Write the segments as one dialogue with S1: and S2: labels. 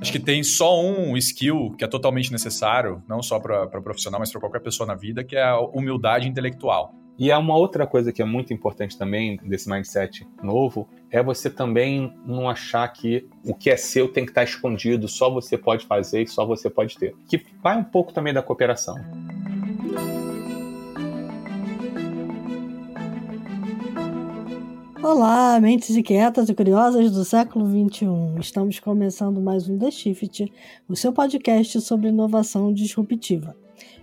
S1: Acho que tem só um skill que é totalmente necessário, não só para profissional, mas para qualquer pessoa na vida, que é a humildade intelectual.
S2: E há uma outra coisa que é muito importante também desse mindset novo, é você também não achar que o que é seu tem que estar escondido, só você pode fazer e só você pode ter. Que vai um pouco também da cooperação.
S3: Olá, mentes inquietas e curiosas do século XXI. Estamos começando mais um The Shift, o seu podcast sobre inovação disruptiva.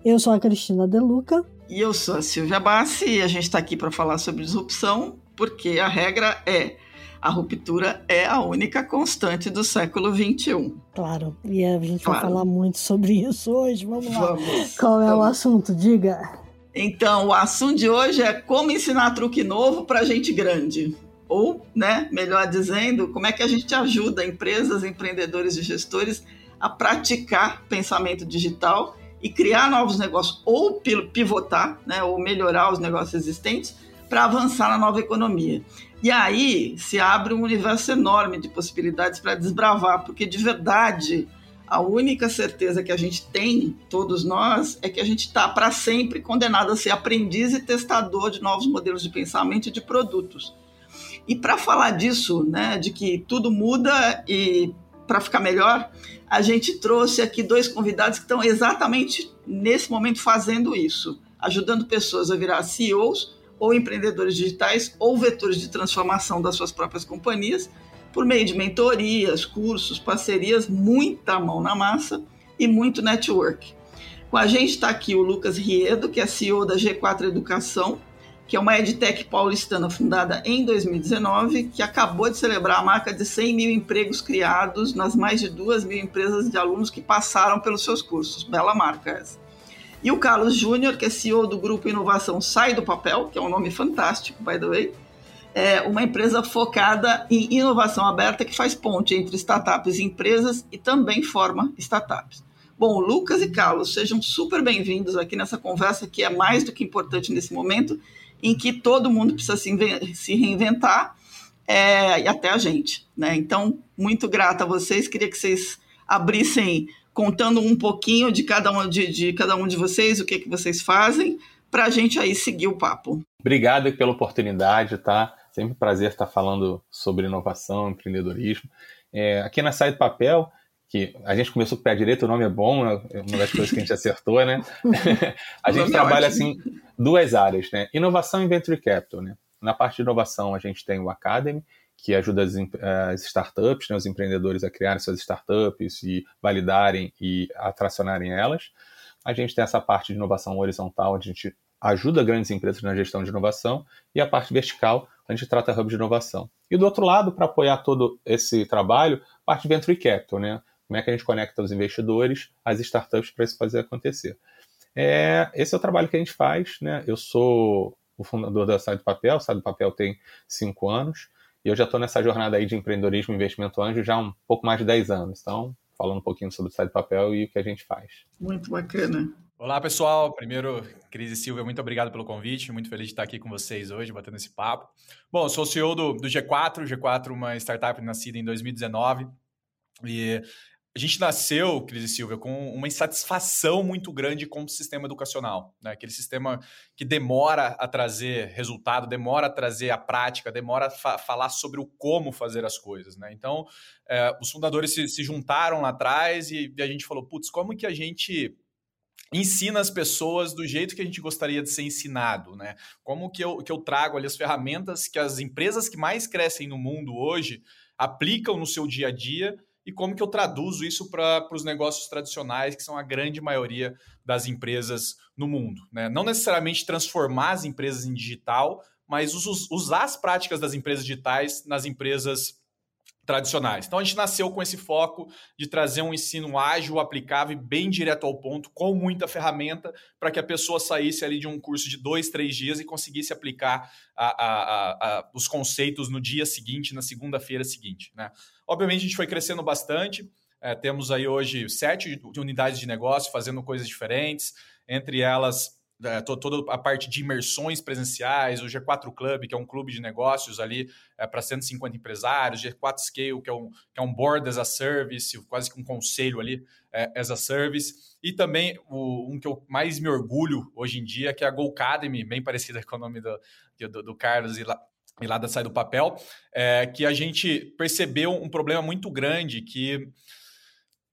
S3: Eu sou a Cristina Deluca.
S4: E eu sou a Silvia Bassi e a gente está aqui para falar sobre disrupção, porque a regra é a ruptura é a única constante do século XXI.
S3: Claro, e a gente claro. vai falar muito sobre isso hoje. Vamos lá.
S4: Vamos.
S3: Qual é Vamos. o assunto? Diga.
S4: Então, o assunto de hoje é como ensinar truque novo para gente grande. Ou, né, melhor dizendo, como é que a gente ajuda empresas, empreendedores e gestores a praticar pensamento digital e criar novos negócios ou pivotar, né, ou melhorar os negócios existentes para avançar na nova economia. E aí se abre um universo enorme de possibilidades para desbravar, porque de verdade a única certeza que a gente tem, todos nós, é que a gente está para sempre condenado a ser aprendiz e testador de novos modelos de pensamento e de produtos. E para falar disso, né, de que tudo muda e para ficar melhor, a gente trouxe aqui dois convidados que estão exatamente nesse momento fazendo isso, ajudando pessoas a virar CEOs ou empreendedores digitais ou vetores de transformação das suas próprias companhias por meio de mentorias, cursos, parcerias, muita mão na massa e muito network. Com a gente está aqui o Lucas Riedo, que é CEO da G4 Educação, que é uma edtech paulistana fundada em 2019, que acabou de celebrar a marca de 100 mil empregos criados nas mais de 2 mil empresas de alunos que passaram pelos seus cursos. Bela marca essa. E o Carlos Júnior, que é CEO do grupo Inovação Sai do Papel, que é um nome fantástico, by the way, é uma empresa focada em inovação aberta que faz ponte entre startups e empresas e também forma startups. Bom, Lucas e Carlos, sejam super bem-vindos aqui nessa conversa que é mais do que importante nesse momento, em que todo mundo precisa se, reinventar é, e até a gente. Né? Então, muito grata a vocês, queria que vocês abrissem contando um pouquinho de cada um de, de cada um de vocês, o que, que vocês fazem, para a gente aí seguir o papo.
S2: Obrigado pela oportunidade, tá? Sempre um prazer estar falando sobre inovação, empreendedorismo. É, aqui na Sai do Papel, que a gente começou com o pé direito, o nome é bom, né? é uma das coisas que a gente acertou, né? a gente é trabalha assim duas áreas, né? Inovação e venture capital, né? Na parte de inovação a gente tem o Academy, que ajuda as, as startups, né, os empreendedores a criarem suas startups e validarem e atracionarem elas. A gente tem essa parte de inovação horizontal, onde a gente ajuda grandes empresas na gestão de inovação, e a parte vertical, a gente trata hub de inovação. E do outro lado, para apoiar todo esse trabalho, parte de venture capital, né? Como é que a gente conecta os investidores às startups para isso fazer acontecer? É, esse é o trabalho que a gente faz, né? Eu sou o fundador da Sai do Papel, do Papel tem cinco anos, e eu já estou nessa jornada aí de empreendedorismo e investimento anjo já há um pouco mais de 10 Anos. Então, falando um pouquinho sobre o Sai do Papel e o que a gente faz.
S4: Muito bacana.
S1: Olá, pessoal. Primeiro, Cris e Silvia, muito obrigado pelo convite. Muito feliz de estar aqui com vocês hoje, batendo esse papo. Bom, eu sou o CEO do, do G4. G4 uma startup nascida em 2019. E a gente nasceu, Cris e Silvia, com uma insatisfação muito grande com o sistema educacional. Né? Aquele sistema que demora a trazer resultado, demora a trazer a prática, demora a fa falar sobre o como fazer as coisas. Né? Então, é, os fundadores se, se, juntaram lá atrás e, e a gente falou, putz, como que a gente ensina as pessoas do jeito que a gente gostaria de ser ensinado, né? Como que eu, que eu trago ali as ferramentas que as empresas que mais crescem no mundo hoje aplicam no seu dia a dia e como que eu traduzo isso para os negócios tradicionais, que são a grande maioria das empresas no mundo. Né? Não necessariamente transformar as empresas em digital, mas usar as práticas das empresas digitais nas empresas tradicionais. Então a gente nasceu com esse foco de trazer um ensino ágil, aplicável bem direto ao ponto, com muita ferramenta, para que a pessoa saísse ali de um curso de dois, três dias e conseguisse aplicar a, a, a, os conceitos no dia seguinte, na segunda-feira seguinte. Né? Obviamente a gente foi crescendo bastante. É, temos aí hoje sete unidades de negócio fazendo coisas diferentes, entre elas é, toda a parte de imersões presenciais, o G4 Club, que é um clube de negócios ali é, para 150 empresários, G4 Scale, que é, um, que é um board as a service, quase que um conselho ali é, as a service, e também o, um que eu mais me orgulho hoje em dia, que é a Go Academy, bem parecida com o nome do, do, do Carlos e lá, e lá da Sai do Papel, é, que a gente percebeu um problema muito grande que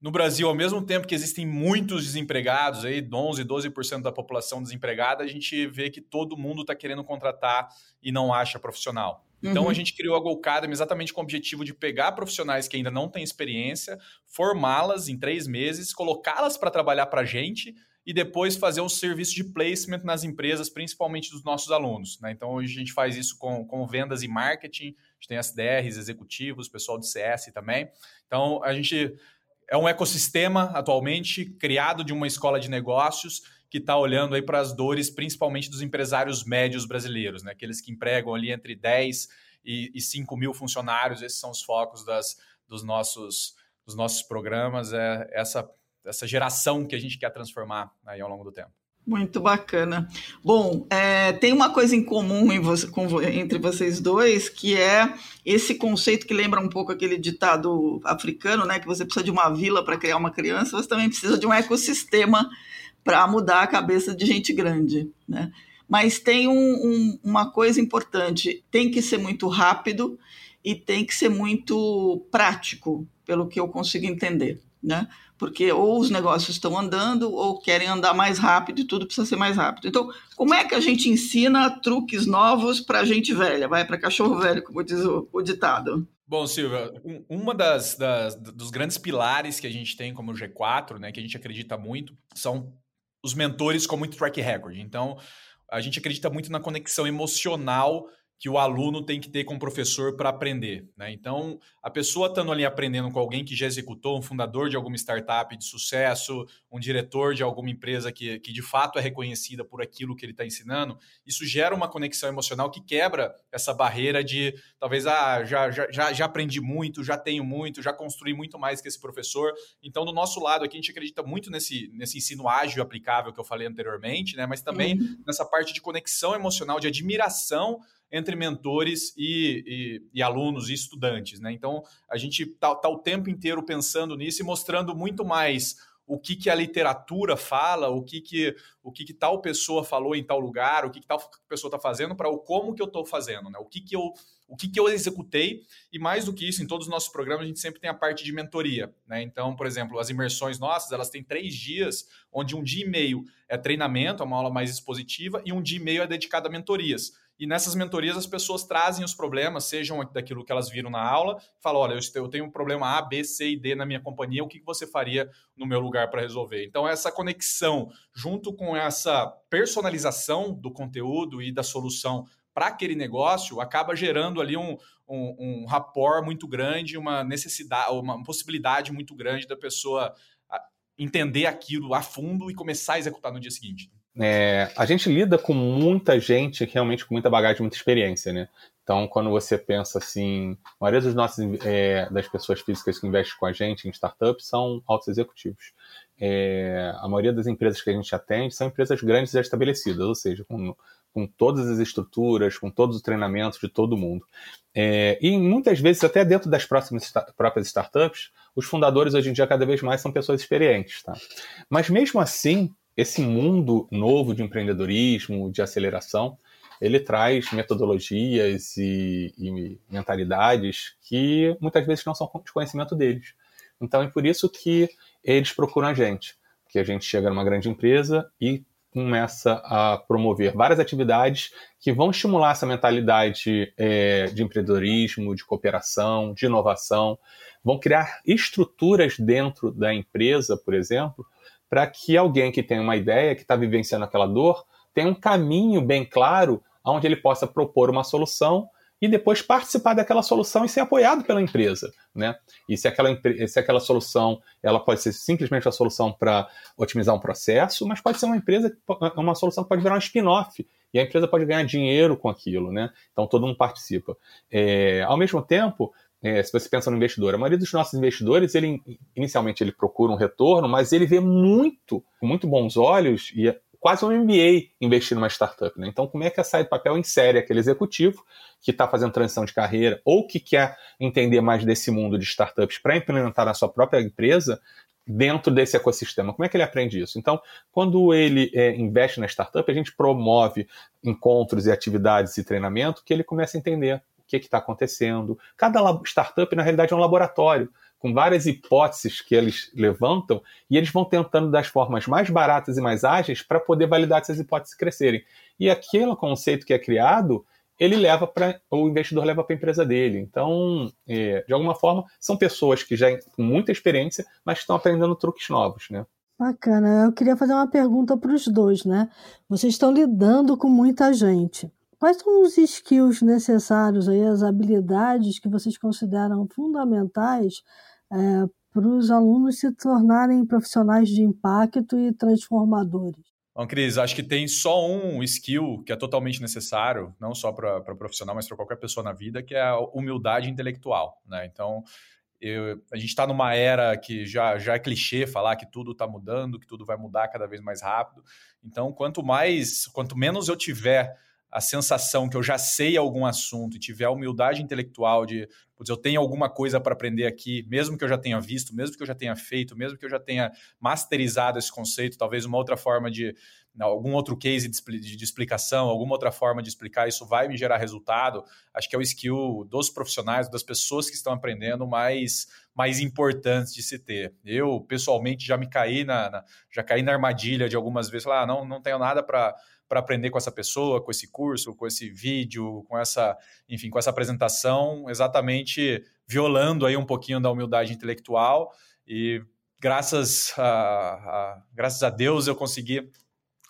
S1: no Brasil, ao mesmo tempo que existem muitos desempregados, aí 11, 12% da população desempregada, a gente vê que todo mundo está querendo contratar e não acha profissional. Então uhum. a gente criou a Go Academy exatamente com o objetivo de pegar profissionais que ainda não têm experiência, formá-las em três meses, colocá-las para trabalhar para a gente e depois fazer um serviço de placement nas empresas, principalmente dos nossos alunos. Né? Então hoje a gente faz isso com, com vendas e marketing, a gente tem SDRs, executivos, pessoal de CS também. Então a gente é um ecossistema atualmente criado de uma escola de negócios que está olhando aí para as dores, principalmente dos empresários médios brasileiros, né? aqueles que empregam ali entre 10 e, e 5 mil funcionários, esses são os focos das, dos, nossos, dos nossos programas, é essa, essa geração que a gente quer transformar aí ao longo do tempo.
S4: Muito bacana. Bom, é, tem uma coisa em comum em você, com, entre vocês dois, que é esse conceito que lembra um pouco aquele ditado africano, né? Que você precisa de uma vila para criar uma criança, você também precisa de um ecossistema para mudar a cabeça de gente grande, né? Mas tem um, um, uma coisa importante: tem que ser muito rápido e tem que ser muito prático, pelo que eu consigo entender, né? porque ou os negócios estão andando ou querem andar mais rápido e tudo precisa ser mais rápido. Então, como é que a gente ensina truques novos para gente velha? Vai para cachorro velho, como diz o, o ditado.
S1: Bom, Silvia, um, uma das, das, dos grandes pilares que a gente tem como G4, né, que a gente acredita muito, são os mentores com muito track record. Então, a gente acredita muito na conexão emocional que o aluno tem que ter com o professor para aprender. Né? Então, a pessoa estando ali aprendendo com alguém que já executou, um fundador de alguma startup de sucesso, um diretor de alguma empresa que, que de fato é reconhecida por aquilo que ele está ensinando, isso gera uma conexão emocional que quebra essa barreira de talvez, ah, já, já, já aprendi muito, já tenho muito, já construí muito mais que esse professor. Então, do nosso lado aqui, a gente acredita muito nesse, nesse ensino ágil aplicável que eu falei anteriormente, né? mas também uhum. nessa parte de conexão emocional, de admiração entre mentores e, e, e, alunos e estudantes. Né? Então, a gente está tá o tempo inteiro pensando nisso e mostrando muito mais o que, que a literatura fala, o que, que, o que, que tal pessoa falou em tal lugar, o que, que tal pessoa está fazendo, para o como que eu estou fazendo, né? o, que, que, eu, o que, que eu executei, e mais do que isso, em todos os nossos programas, a gente sempre tem a parte de mentoria. Né? Então, por exemplo, as imersões nossas, elas têm três dias, onde um dia e meio é treinamento, é uma aula mais expositiva, e um dia e meio é dedicado a mentorias. E nessas mentorias as pessoas trazem os problemas, sejam daquilo que elas viram na aula, falam: olha, eu tenho um problema A, B, C e D na minha companhia, o que você faria no meu lugar para resolver? Então, essa conexão, junto com essa personalização do conteúdo e da solução para aquele negócio, acaba gerando ali um, um, um rapport muito grande, uma necessidade, uma possibilidade muito grande da pessoa entender aquilo a fundo e começar a executar no dia seguinte.
S2: É, a gente lida com muita gente realmente com muita bagagem, muita experiência, né? Então, quando você pensa assim, a maioria dos nossos, é, das pessoas físicas que investem com a gente em startups são altos executivos. É, a maioria das empresas que a gente atende são empresas grandes e estabelecidas, ou seja, com, com todas as estruturas, com todos os treinamentos de todo mundo. É, e muitas vezes, até dentro das próximas, próprias startups, os fundadores hoje em dia cada vez mais são pessoas experientes. Tá? Mas mesmo assim, esse mundo novo de empreendedorismo, de aceleração, ele traz metodologias e, e, mentalidades que muitas vezes não são de conhecimento deles. Então é por isso que eles procuram a gente, que a gente chega numa grande empresa e começa a promover várias atividades que vão estimular essa mentalidade é, de empreendedorismo, de cooperação, de inovação, vão criar estruturas dentro da empresa, por exemplo, para que alguém que tem uma ideia, que está vivenciando aquela dor, tenha um caminho bem claro onde ele possa propor uma solução e depois participar daquela solução e ser apoiado pela empresa, né? E se aquela, se aquela solução, ela pode ser simplesmente a solução para otimizar um processo, mas pode ser uma empresa, uma solução que pode virar um spin-off e a empresa pode ganhar dinheiro com aquilo, né? Então todo mundo participa. É, ao mesmo tempo, é, se você pensa no investidor, a maioria dos nossos investidores, ele inicialmente ele procura um retorno, mas ele vê muito, com muito bons olhos, e quase um MBA investir numa startup. Né? Então, como é que a Sai Papel insere aquele executivo que está fazendo transição de carreira ou que quer entender mais desse mundo de startups para implementar na sua própria empresa dentro desse ecossistema? Como é que ele aprende isso? Então, quando ele é, investe na startup, a gente promove encontros e atividades e treinamento que ele começa a entender que está acontecendo. Cada startup, na realidade, é um laboratório com várias hipóteses que eles levantam e eles vão tentando das formas mais baratas e mais ágeis para poder validar essas hipóteses crescerem. E aquele conceito que é criado, ele leva para o investidor leva para a empresa dele. Então, é, de alguma forma, são pessoas que já com muita experiência, mas estão aprendendo truques novos, né?
S3: Bacana. Eu queria fazer uma pergunta para os dois, né? Vocês estão lidando com muita gente. Quais são os skills necessários aí, as habilidades que vocês consideram fundamentais é, para os alunos se tornarem profissionais de impacto e transformadores?
S1: Bom, Cris, acho que tem só um skill que é totalmente necessário, não só para profissional, mas para qualquer pessoa na vida, que é a humildade intelectual. Né? Então, eu, a gente está numa era que já, já é clichê falar que tudo está mudando, que tudo vai mudar cada vez mais rápido. Então, quanto mais, quanto menos eu tiver a sensação que eu já sei algum assunto e tiver a humildade intelectual de, putz, eu tenho alguma coisa para aprender aqui, mesmo que eu já tenha visto, mesmo que eu já tenha feito, mesmo que eu já tenha masterizado esse conceito, talvez uma outra forma de, algum outro case de, explicação, alguma outra forma de explicar, isso vai me gerar resultado. Acho que é o skill dos profissionais, das pessoas que estão aprendendo mais, mais importantes de se ter. Eu, pessoalmente, já me caí na, na já caí na armadilha de algumas vezes, lá, ah, não, não tenho nada para para aprender com essa pessoa, com esse curso, com esse vídeo, com essa, enfim, com essa apresentação, exatamente violando aí um pouquinho da humildade intelectual e graças a, a graças a Deus eu consegui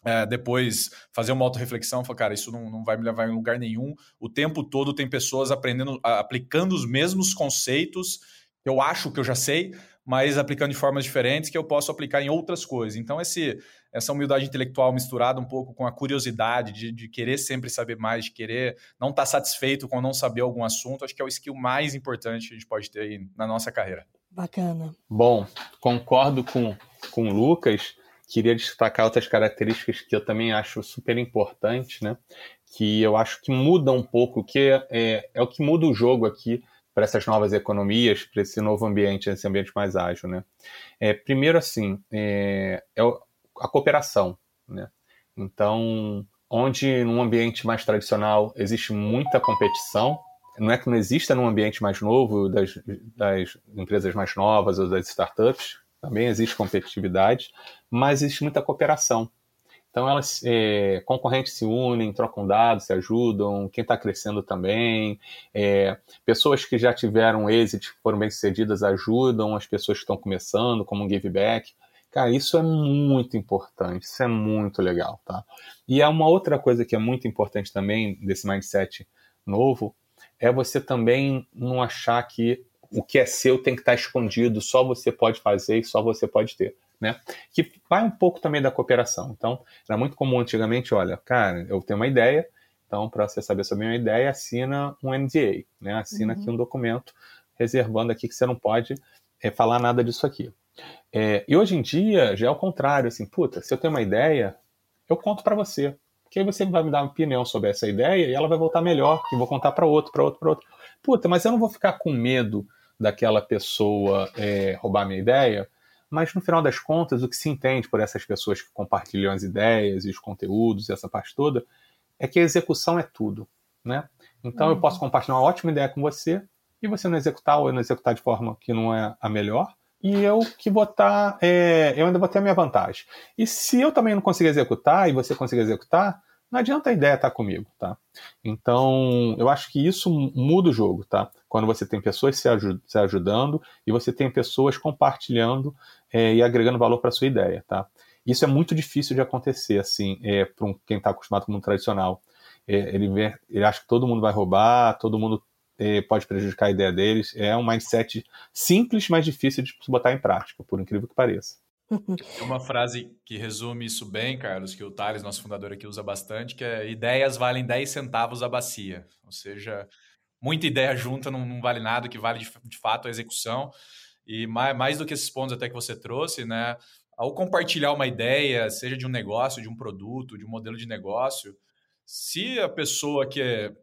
S1: é, depois fazer uma autorreflexão, falar, cara, isso não, não vai me levar em lugar nenhum. O tempo todo tem pessoas aprendendo, aplicando os mesmos conceitos eu acho que eu já sei, mas aplicando de formas diferentes que eu posso aplicar em outras coisas. Então, esse, essa humildade intelectual misturada um pouco com a curiosidade de, de querer sempre saber mais, de querer não estar tá satisfeito com não saber algum assunto, acho que é o skill mais importante que a gente pode ter aí na nossa carreira.
S3: Bacana.
S2: Bom, concordo com, com o Lucas. Queria destacar outras características que eu também acho super importantes, né? Que eu acho que muda um pouco, que é, é, é o que muda o jogo aqui para essas novas economias, para esse novo ambiente, esse ambiente mais ágil, né? É, primeiro, assim, é, é a cooperação, né? Então, onde num ambiente mais tradicional existe muita competição, não é que não exista num ambiente mais novo, das, das empresas mais novas ou das startups, também existe competitividade, mas existe muita cooperação. Então, elas, é, concorrentes se unem, trocam dados, se ajudam, quem está crescendo também. É, pessoas que já tiveram êxito, foram bem-sucedidas, ajudam as pessoas que estão começando, como um give back. Cara, isso é muito importante, isso é muito legal, tá? E é uma outra coisa que é muito importante também desse mindset novo, é você também não achar que o que é seu tem que estar escondido, só você pode fazer e só você pode ter né? Que vai um pouco também da cooperação. Então, era muito comum antigamente, olha, cara, eu tenho uma ideia, então para você saber sobre a minha ideia, assina um NDA, né? Assina uhum. aqui um documento reservando aqui que você não pode é, falar nada disso aqui. É, e hoje em dia já é o contrário, assim, puta, se eu tenho uma ideia, eu conto para você. Que aí você vai me dar uma opinião sobre essa ideia e ela vai voltar melhor, que eu vou contar para outro, para outro, para outro. Puta, mas eu não vou ficar com medo daquela pessoa é, roubar minha ideia, mas no final das contas, o que se entende por essas pessoas que compartilham as ideias e os conteúdos, e essa parte toda, é que a execução é tudo, né? Então uhum. eu posso compartilhar uma ótima ideia com você e você não executar ou não executar de forma que não é a melhor, e eu que vou estar, tá, é, eu ainda vou ter a minha vantagem. E se eu também não conseguir executar e você conseguir executar, não adianta a ideia estar comigo, tá? Então, eu acho que isso muda o jogo, tá? Quando você tem pessoas se, se ajudando e você tem pessoas compartilhando é, e agregando valor para sua ideia, tá? Isso é muito difícil de acontecer, assim, é, para um, quem está acostumado com o mundo tradicional. É, ele, vê, ele acha que todo mundo vai roubar, todo mundo pode prejudicar a ideia deles. É um mindset simples, mas difícil de botar em prática, por incrível que pareça.
S1: Tem uma frase que resume isso bem, Carlos, que o Thales, nosso fundador aqui, usa bastante, que é ideias valem 10 centavos a bacia. Ou seja, muita ideia junta não, não vale nada, o que vale de, de fato a execução. E mais, mais, do que esses pontos até que você trouxe, né? ao compartilhar uma ideia, seja de um negócio, de um produto, de um modelo de negócio, se a pessoa que, é,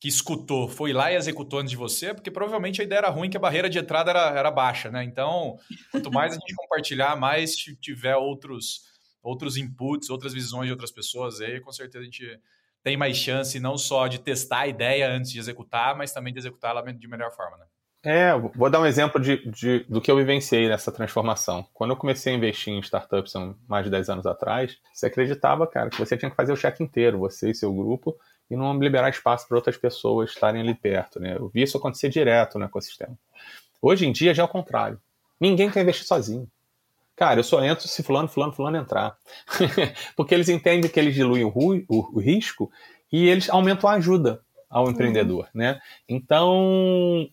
S1: que escutou foi lá e executou antes de você, porque provavelmente a ideia era ruim, que a barreira de entrada era, era baixa, né? Então, quanto mais a gente compartilhar, mais tiver outros, outros inputs, outras visões de outras pessoas, aí com certeza a gente tem mais chance não só de testar a ideia antes de executar, mas também de executá-la de melhor forma, né?
S2: É, vou dar um exemplo de, de, do que eu vivenciei nessa transformação. Quando eu comecei a investir em startups há mais de 10 anos atrás, você acreditava, cara, que você tinha que fazer o cheque inteiro, você e seu grupo, e não liberar espaço para outras pessoas estarem ali perto. Né? Eu vi isso acontecer direto no ecossistema. Hoje em dia já é o contrário. Ninguém quer investir sozinho. Cara, eu só entro se fulano, fulano, fulano entrar. Porque eles entendem que eles diluem o, o, o risco e eles aumentam a ajuda ao uhum. empreendedor, né? Então,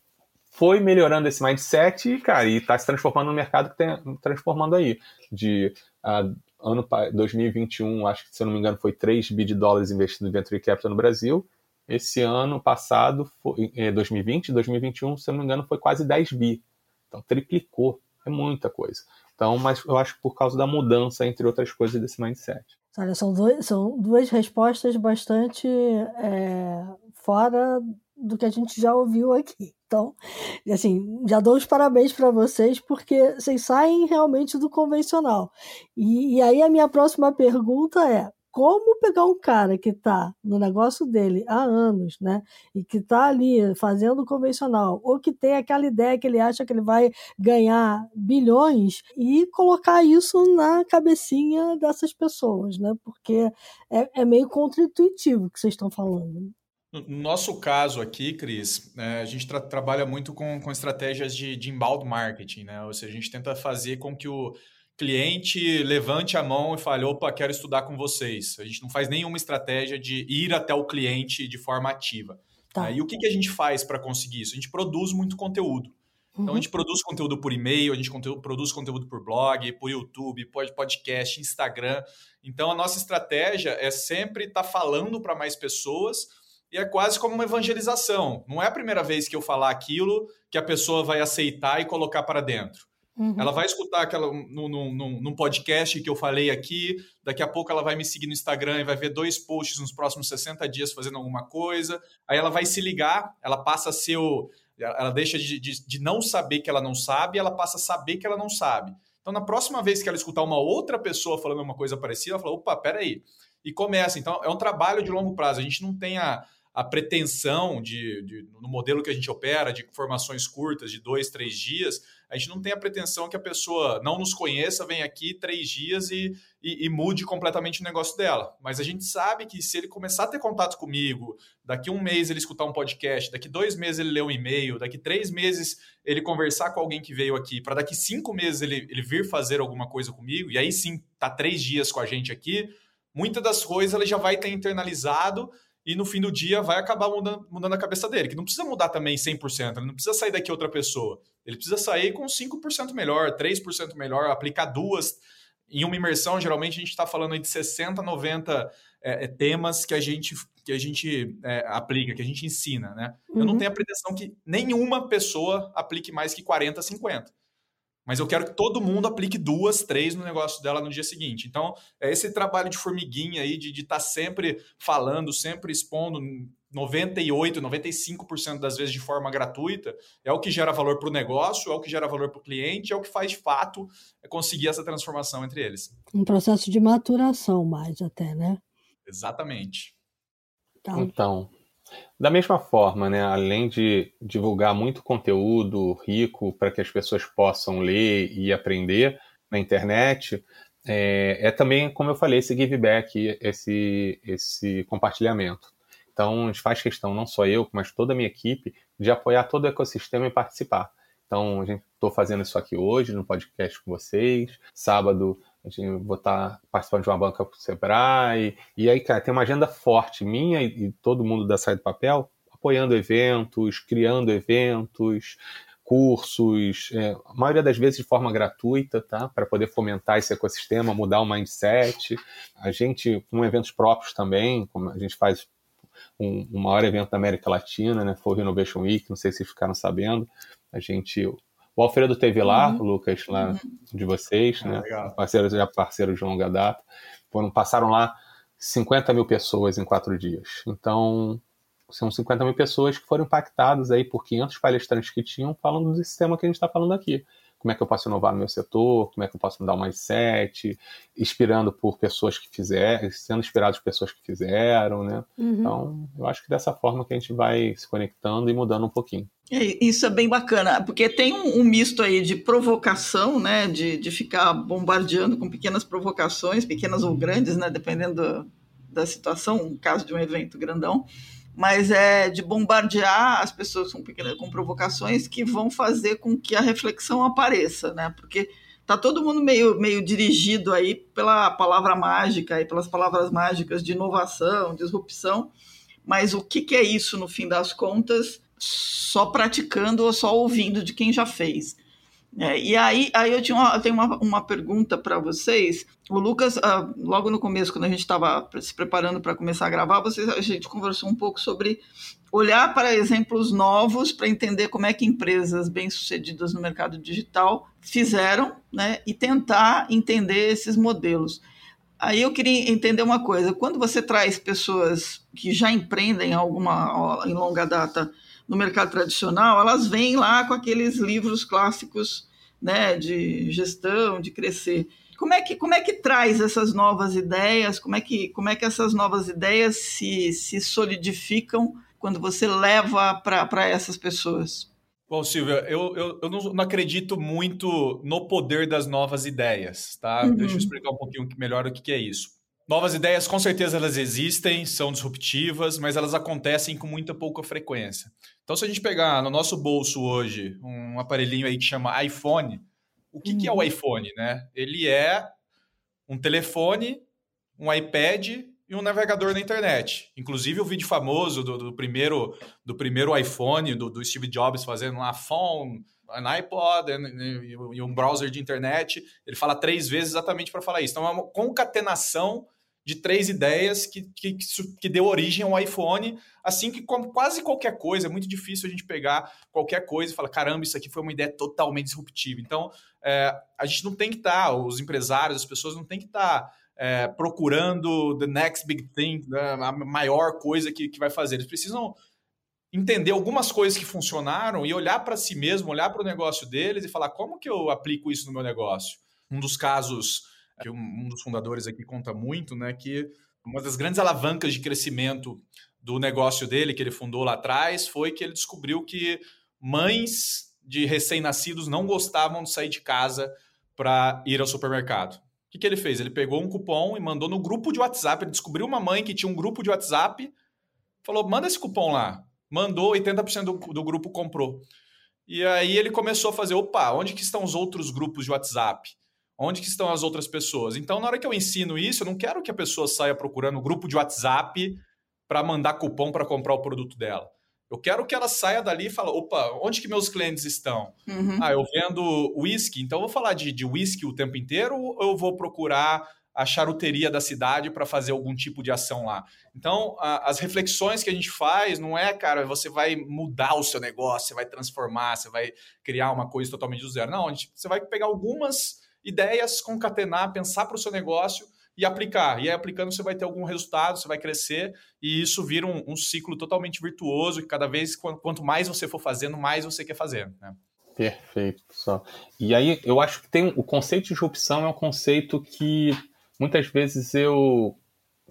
S2: foi melhorando esse mindset e, cara, e está se transformando no mercado que tem transformando aí. De uh, ano 2021, acho que, se eu não me engano, foi 3 bi de dólares investidos em Venture Capital no Brasil. Esse ano passado, foi, 2020, 2021, se eu não me engano, foi quase 10 bi. Então, triplicou. É muita coisa. Então, mas eu acho que por causa da mudança, entre outras coisas, desse mindset.
S3: Olha, são, dois, são duas respostas bastante é, fora do que a gente já ouviu aqui. Então, assim, já dou os parabéns para vocês, porque vocês saem realmente do convencional. E, e, aí a minha próxima pergunta é: como pegar um cara que está no negócio dele há anos, né, e que está ali fazendo convencional, ou que tem aquela ideia que ele acha que ele vai ganhar bilhões, e colocar isso na cabecinha dessas pessoas, né, porque é, é meio contra-intuitivo o que vocês estão falando.
S1: No nosso caso aqui, Cris, é, a gente tra trabalha muito com, com estratégias de, de inbound marketing, né? Ou seja, a gente tenta fazer com que o cliente levante a mão e fale, opa, quero estudar com vocês. A gente não faz nenhuma estratégia de ir até o cliente de forma ativa. Tá. Né? E o que, que a gente faz para conseguir isso? A gente produz muito conteúdo. Então, a uhum. gente produz conteúdo por e-mail, a gente conteúdo, produz conteúdo por blog, por YouTube, por podcast, Instagram. Então, a nossa estratégia é sempre estar tá falando para mais pessoas e é quase como uma evangelização. Não é a primeira vez que eu falar aquilo que a pessoa vai aceitar e colocar para dentro. Uhum. Ela vai escutar aquela num, num, num, podcast que eu falei aqui, daqui a pouco ela vai me seguir no Instagram e vai ver dois posts nos próximos 60 dias fazendo alguma coisa. Aí ela vai se ligar, ela passa a ser o. Ela deixa de, de, de não saber que ela não sabe, ela passa a saber que ela não sabe. Então, na próxima vez que ela escutar uma outra pessoa falando uma coisa parecida, ela fala: opa, peraí. E começa. Então, é um trabalho de longo prazo. A gente não tem a a pretensão de, de, no modelo que a gente opera, de formações curtas, de dois, três dias, a gente não tem a pretensão que a pessoa não nos conheça, venha aqui três dias e, e, e, mude completamente o negócio dela. Mas a gente sabe que se ele começar a ter contato comigo, daqui um mês ele escutar um podcast, daqui dois meses ele ler um e-mail, daqui três meses ele conversar com alguém que veio aqui, para daqui cinco meses ele, ele vir fazer alguma coisa comigo, e aí sim tá três dias com a gente aqui, muitas das coisas ele já vai ter internalizado e no fim do dia vai acabar mudando, mudando a cabeça dele, que não precisa mudar também 100%, ele não precisa sair daqui outra pessoa, ele precisa sair com 5% melhor, 3% melhor, aplicar duas. Em uma imersão, geralmente a gente está falando aí de 60, 90 é, é, temas que a gente, que a gente é, aplica, que a gente ensina, né? Uhum. Eu não uhum. tenho a pretensão que nenhuma pessoa aplique mais que 40, 50 mas eu quero que todo mundo aplique duas, três no negócio dela no dia seguinte. Então, é esse trabalho de formiguinha aí, de estar tá sempre falando, sempre expondo, 98, 95% das vezes de forma gratuita, é o que gera valor para o negócio, é o que gera valor para o cliente, é o que faz de fato conseguir essa transformação entre eles.
S3: Um processo de maturação mais até, né?
S1: Exatamente.
S2: Então, então da mesma forma, né, além de divulgar muito conteúdo rico para que as pessoas possam ler e aprender na internet, é, é, também, como eu falei, esse give back, esse, esse compartilhamento. Então, a gente faz questão, não só eu, mas toda a minha equipe, de apoiar todo o ecossistema e participar. Então, estou fazendo isso aqui hoje no podcast com vocês. Sábado vou estar participando de uma banca para o Sebrae. E aí, cara, tem uma agenda forte minha e, e todo mundo da Saída do Papel apoiando eventos, criando eventos, cursos, é, a maioria das vezes de forma gratuita, tá? Para poder fomentar esse ecossistema, mudar o mindset. A gente, com eventos próprios também, como a gente faz um, um maior evento da América Latina, né? Foi o Innovation Week, não sei se vocês ficaram sabendo. A gente O Alfredo teve lá, uhum. Lucas, lá uhum. de vocês, ah, né?
S1: Legal.
S2: Parceiro, já parceiro de longa data. Foram, passaram lá 50 mil pessoas em quatro dias. Então, são 50 mil pessoas que foram impactadas aí por 500 palestrantes que tinham falando desse tema que a gente está falando aqui como é que eu posso inovar no meu setor, como é que eu posso mudar o mindset, inspirando por pessoas que fizeram, sendo inspirados por pessoas que fizeram, né? Uhum. Então, eu acho que dessa forma que a gente vai se conectando e mudando um pouquinho.
S4: É, isso é bem bacana, porque tem um, um misto aí de provocação, né? De, de ficar bombardeando com pequenas provocações, pequenas ou grandes, né? Dependendo da situação, no caso de um evento grandão mas é de bombardear as pessoas com, pequenas, com provocações que vão fazer com que a reflexão apareça, né? Porque tá todo mundo meio, meio dirigido aí pela palavra mágica e pelas palavras mágicas de inovação, disrupção, mas o que, que é isso no fim das contas? Só praticando ou só ouvindo de quem já fez. É, e aí, aí eu, tinha uma, eu tenho uma, uma pergunta para vocês. O Lucas, ah, logo no começo, quando a gente estava se preparando para começar a gravar, vocês, a gente conversou um pouco sobre olhar para exemplos novos para entender como é que empresas bem-sucedidas no mercado digital fizeram né, e tentar entender esses modelos. Aí eu queria entender uma coisa: quando você traz pessoas que já empreendem alguma em longa data no mercado tradicional, elas vêm lá com aqueles livros clássicos né, de gestão, de crescer. Como é que, como é que traz essas novas ideias? Como é que, como é que essas novas ideias se, se solidificam quando você leva para essas pessoas?
S1: Bom, Silvia, eu, eu, eu não, acredito muito no poder das novas ideias, tá? Uhum. Deixa eu explicar um pouquinho melhor o que, que é isso. Novas ideias, com certeza, elas existem, são disruptivas, mas elas acontecem com muita pouca frequência. Então, se a gente pegar no nosso bolso hoje um aparelhinho aí que chama iPhone, o que, que é o uhum. iPhone, né? Ele é um telefone, um iPad e um navegador na internet. Inclusive o vídeo famoso do, do primeiro do primeiro iPhone, do, do, Steve Jobs fazendo um iPhone, um iPod e um browser de internet. Ele fala três vezes exatamente para falar isso. Então é uma concatenação de três ideias que, que, que deu origem ao iPhone, assim que como quase qualquer coisa, é muito difícil a gente pegar qualquer coisa e falar, caramba, isso aqui foi uma ideia totalmente disruptiva. Então, é, a gente não tem que estar, tá, os empresários, as pessoas não tem que estar tá, é, procurando the next big thing, né, a maior coisa que, que vai fazer. Eles precisam entender algumas coisas que funcionaram e olhar para si mesmo, olhar para o negócio deles e falar como que eu aplico isso no meu negócio. Um dos casos que um, dos fundadores aqui conta muito, né, que uma das grandes alavancas de crescimento do negócio dele, que ele fundou lá atrás, foi que ele descobriu que mães de recém-nascidos não gostavam de sair de casa para ir ao supermercado. O que, que ele fez? Ele pegou um cupom e mandou no grupo de WhatsApp. Ele descobriu uma mãe que tinha um grupo de WhatsApp, falou: manda esse cupom lá. Mandou, 80% do, do grupo comprou. E aí ele começou a fazer: opa, onde que estão os outros grupos de WhatsApp? Onde que estão as outras pessoas? Então, na hora que eu ensino isso, eu não quero que a pessoa saia procurando um grupo de WhatsApp para mandar cupom para comprar o produto dela. Eu quero que ela saia dali e fale, opa, onde que meus clientes estão? Uhum. Ah, eu vendo whisky, então eu vou falar de, de whisky o tempo inteiro ou eu vou procurar a charuteria da cidade para fazer algum tipo de ação lá? Então, a, as reflexões que a gente faz não é, cara, você vai mudar o seu negócio, você vai transformar, você vai criar uma coisa totalmente do zero. Não, gente, você vai pegar algumas ideias, concatenar, pensar para o seu negócio e aplicar. E aí, aplicando, você vai ter algum resultado, você vai crescer, e isso vira um, um ciclo totalmente virtuoso, que cada vez, quanto mais você for fazendo, mais você quer fazer. Né?
S2: Perfeito, pessoal. E aí, eu acho que tem o conceito de disrupção é um conceito que muitas vezes eu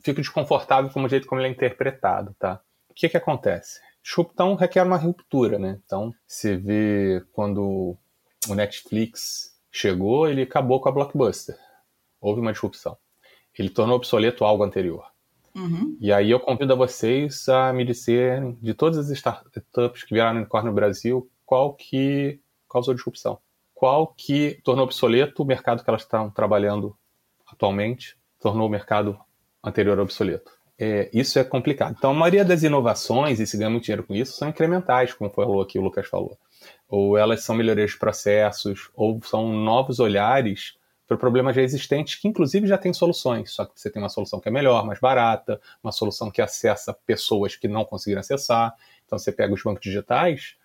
S2: fico desconfortável com o jeito como ele é interpretado, tá? O que que acontece? Disrupção requer uma ruptura, né? Então, você vê quando o Netflix chegou, ele acabou com a Blockbuster. Houve uma disrupção. Ele tornou obsoleto algo anterior. Uhum. E aí eu convido a vocês a me disserem, de todas as startups que vieram unicórnio no Brasil, qual que causou disrupção? Qual que tornou obsoleto o mercado que elas estão trabalhando atualmente, tornou o mercado anterior obsoleto? É, isso é complicado. Então, a maioria das inovações, e se ganha muito dinheiro com isso, são incrementais, como falou aqui o Lucas falou ou elas são melhorias de processos, ou são novos olhares para problemas já existentes que, inclusive, já têm soluções. Só que você tem uma solução que é melhor, mais barata, uma solução que acessa pessoas que não conseguiram acessar. Então, você pega os bancos digitais,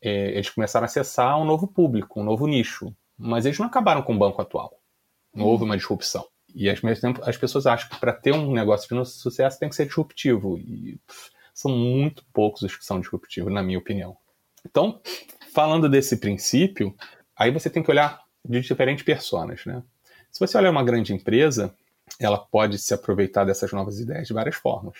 S2: é, eles começaram a acessar um novo público, um novo nicho. Mas eles não acabaram com o banco atual. Não houve uma disrupção. E ao mesmo tempo, as pessoas acham que para ter um negócio de sucesso tem que ser disruptivo. E pff, são muito poucos os que são disruptivos, na minha opinião. Então, falando desse princípio, aí você tem que olhar de diferentes personas, né? Se você olhar uma grande empresa, ela pode se aproveitar dessas novas ideias de várias formas.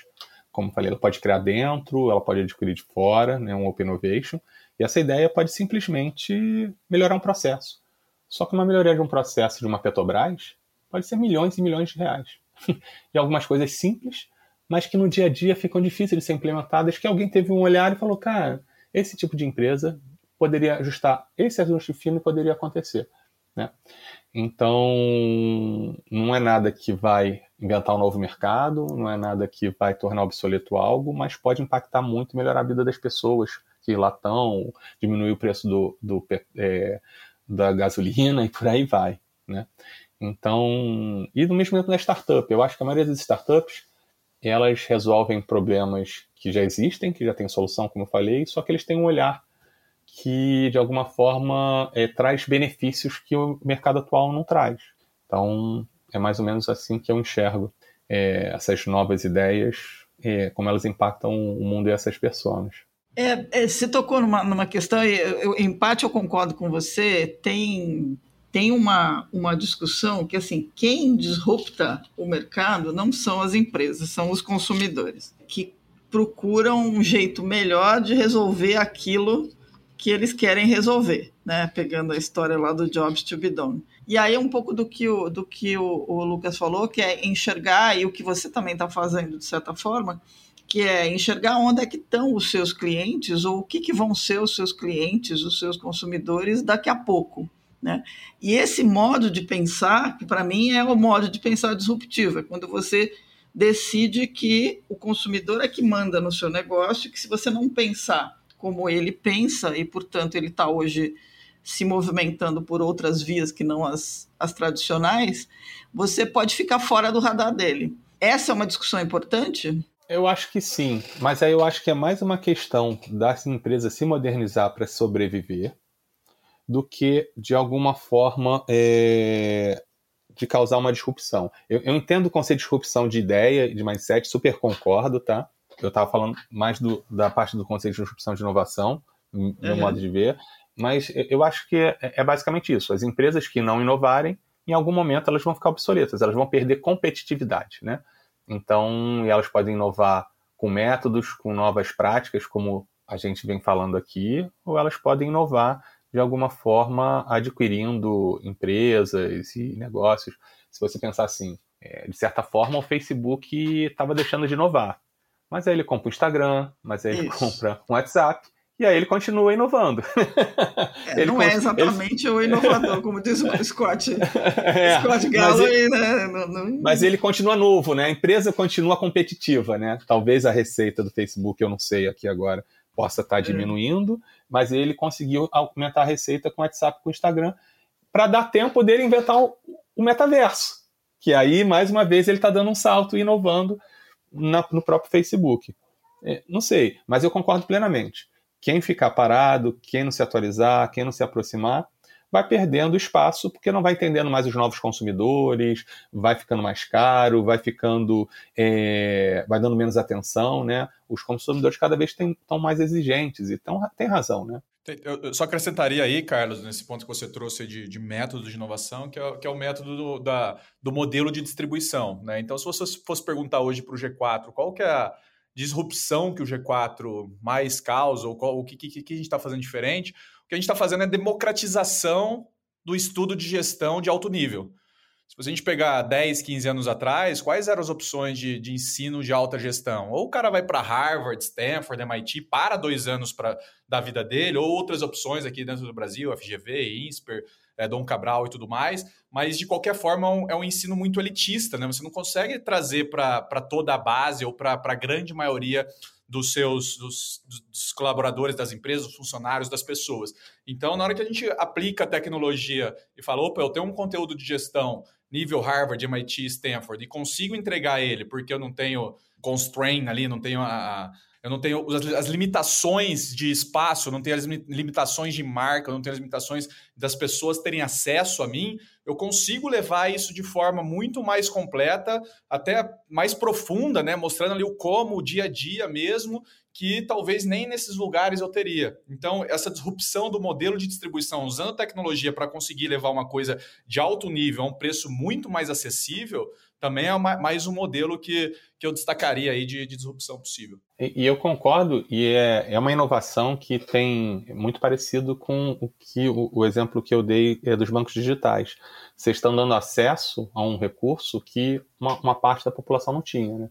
S2: Como falei, ela pode criar dentro, ela pode adquirir de fora, né, um Open Innovation, e essa ideia pode simplesmente melhorar um processo. Só que uma melhoria de um processo de uma Petrobras pode ser milhões e milhões de reais. e algumas coisas simples, mas que no dia a dia ficam difíceis de ser implementadas, que alguém teve um olhar e falou, cara, esse tipo de empresa poderia ajustar esse ajuste fino poderia acontecer. Né? Então, não é nada que vai inventar um novo mercado, não é nada que vai tornar obsoleto algo, mas pode impactar muito e melhorar a vida das pessoas que lá estão, diminuir o preço do, do é, da gasolina e por aí vai. Né? Então, e no mesmo tempo da startup, eu acho que a maioria das startups elas resolvem problemas que já existem, que já tem solução, como eu falei, só que eles têm um olhar que de alguma forma é, traz benefícios que o mercado atual não traz. Então é mais ou menos assim que eu enxergo é, essas novas ideias, é, como elas impactam o mundo e essas pessoas.
S4: É, é, você tocou numa, numa questão, eu, empate eu concordo com você, tem, tem uma, uma discussão que, assim, quem disrupta o mercado não são as empresas, são os consumidores, que procuram um jeito melhor de resolver aquilo que eles querem resolver, né? Pegando a história lá do Jobs to be done. E aí um pouco do que o, do que o, o Lucas falou, que é enxergar, e o que você também está fazendo de certa forma, que é enxergar onde é que estão os seus clientes ou o que, que vão ser os seus clientes, os seus consumidores daqui a pouco. Né? E esse modo de pensar, que para mim é o modo de pensar disruptivo, é quando você decide que o consumidor é que manda no seu negócio, que se você não pensar como ele pensa e, portanto, ele está hoje se movimentando por outras vias que não as, as tradicionais, você pode ficar fora do radar dele. Essa é uma discussão importante?
S2: Eu acho que sim, mas aí eu acho que é mais uma questão das empresas se modernizar para sobreviver do que, de alguma forma, é, de causar uma disrupção. Eu, eu, entendo o conceito de disrupção de ideia e de mindset, super concordo, tá? eu estava falando mais do, da parte do conceito de disrupção de inovação, no uhum. modo de ver, mas eu acho que é, é, basicamente isso. As empresas que não inovarem, em algum momento elas vão ficar obsoletas, elas vão perder competitividade, né? Então, elas podem inovar com métodos, com novas práticas, como a gente vem falando aqui, ou elas podem inovar de alguma forma adquirindo empresas e negócios. Se você pensar assim, é, de certa forma o Facebook estava deixando de inovar. Mas aí ele compra o Instagram, mas aí ele Isso. compra o WhatsApp, e aí ele continua inovando.
S4: É, não é exatamente ele... o inovador, como diz o Scott. É, Scott Galloway, né?
S2: Não, não... Mas ele continua novo, né? A empresa continua competitiva, né? Talvez a receita do Facebook, eu não sei aqui agora, possa estar tá é. diminuindo, é. Mas ele conseguiu aumentar a receita com o WhatsApp com o Instagram para dar tempo dele inventar o, o metaverso. Que aí, mais uma vez, ele está dando um salto e inovando na, no próprio Facebook. É, não sei, mas eu concordo plenamente. Quem ficar parado, quem não se atualizar, quem não se aproximar, vai perdendo espaço porque não vai entendendo mais os novos consumidores, vai ficando mais caro, vai ficando, é, vai dando menos atenção, né? Os consumidores cada vez estão mais exigentes então tem razão, né?
S1: Eu só acrescentaria aí, Carlos, nesse ponto que você trouxe de, de método de inovação, que é, que é o método do, da, do modelo de distribuição. Né? Então, se você fosse perguntar hoje para o G4 qual que é a disrupção que o G4 mais causa, ou qual, o que, que, que a gente está fazendo diferente, o que a gente está fazendo é democratização do estudo de gestão de alto nível. Se a gente pegar 10, 15 anos atrás, quais eram as opções de, de ensino de alta gestão? Ou o cara vai para Harvard, Stanford, MIT, para dois anos pra, da vida dele, ou outras opções aqui dentro do Brasil, FGV, INSPER, é, Dom Cabral e tudo mais, mas de qualquer forma é um, é um ensino muito elitista, né? Você não consegue trazer para toda a base ou para a grande maioria dos seus dos, dos, colaboradores das empresas, dos funcionários, das pessoas. Então, na hora que a gente aplica a tecnologia e fala, opa, eu tenho um conteúdo de gestão nível Harvard, MIT, Stanford, e consigo entregar ele porque eu não tenho constraint ali, não tenho a, eu não tenho as, limitações de espaço, não tenho as limitações de marca, não tenho as limitações das pessoas terem acesso a mim, eu consigo levar isso de forma muito mais completa, até mais profunda, né? Mostrando ali o como, o dia a dia mesmo, que talvez nem nesses lugares eu teria. Então, essa disrupção do modelo de distribuição, usando tecnologia para conseguir levar uma coisa de alto nível a um preço muito mais acessível, também é uma, mais um modelo que, que eu destacaria aí de, de disrupção possível.
S2: E, e, eu concordo, e é, é uma inovação que tem muito parecido com o que o, o exemplo que eu dei é dos bancos digitais. Vocês estão dando acesso a um recurso que uma, uma parte da população não tinha. Né?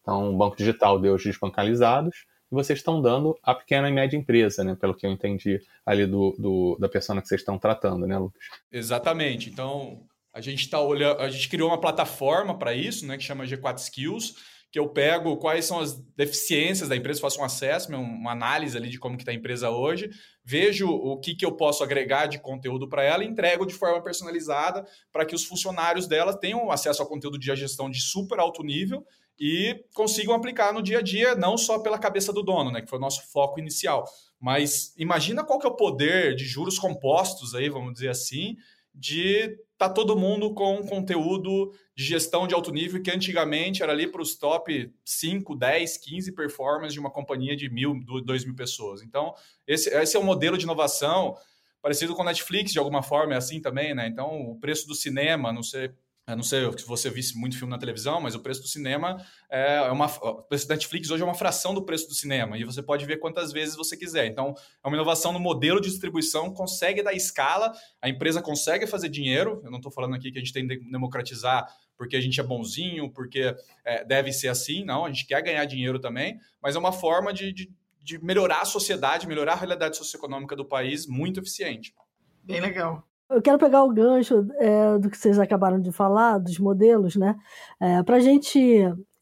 S2: Então, o banco digital deu os desbancalizados, e vocês estão dando à pequena e média empresa, né? Pelo que eu entendi ali do, do da pessoa que vocês estão tratando, né, Lucas?
S1: Exatamente. Então, a gente está olhando, a gente criou uma plataforma para isso, né, que chama G4 Skills, que eu pego quais são as deficiências da empresa, faço um assessment, uma análise ali de como está a empresa hoje, vejo o que, que eu posso agregar de conteúdo para ela e entrego de forma personalizada para que os funcionários dela tenham acesso ao conteúdo de gestão de super alto nível e consigam aplicar no dia a dia, não só pela cabeça do dono, né, que foi o nosso foco inicial. Mas imagina qual que é o poder de juros compostos aí, vamos dizer assim, de tá todo mundo com conteúdo de gestão de alto nível que antigamente era ali para os top 5, 10, 15 performances de uma companhia de mil, dois mil pessoas. Então, esse, esse é um modelo de inovação parecido com Netflix, de alguma forma, é assim também, né? Então, o preço do cinema, não sei eu não sei se você visse muito filme na televisão, mas o preço do cinema é, é uma. O preço da Netflix hoje é uma fração do preço do cinema, e você pode ver quantas vezes você quiser. Então, é uma inovação no modelo de distribuição, consegue dar escala, a empresa consegue fazer dinheiro. Eu não estou falando aqui que a gente tem que democratizar porque a gente é bonzinho, porque é, deve ser assim, não, a gente quer ganhar dinheiro também, mas é uma forma de, de, de melhorar a sociedade, melhorar a realidade socioeconômica do país muito eficiente.
S4: Bem legal.
S3: Eu quero pegar o gancho é, do que vocês acabaram de falar, dos modelos, né? É, Para a gente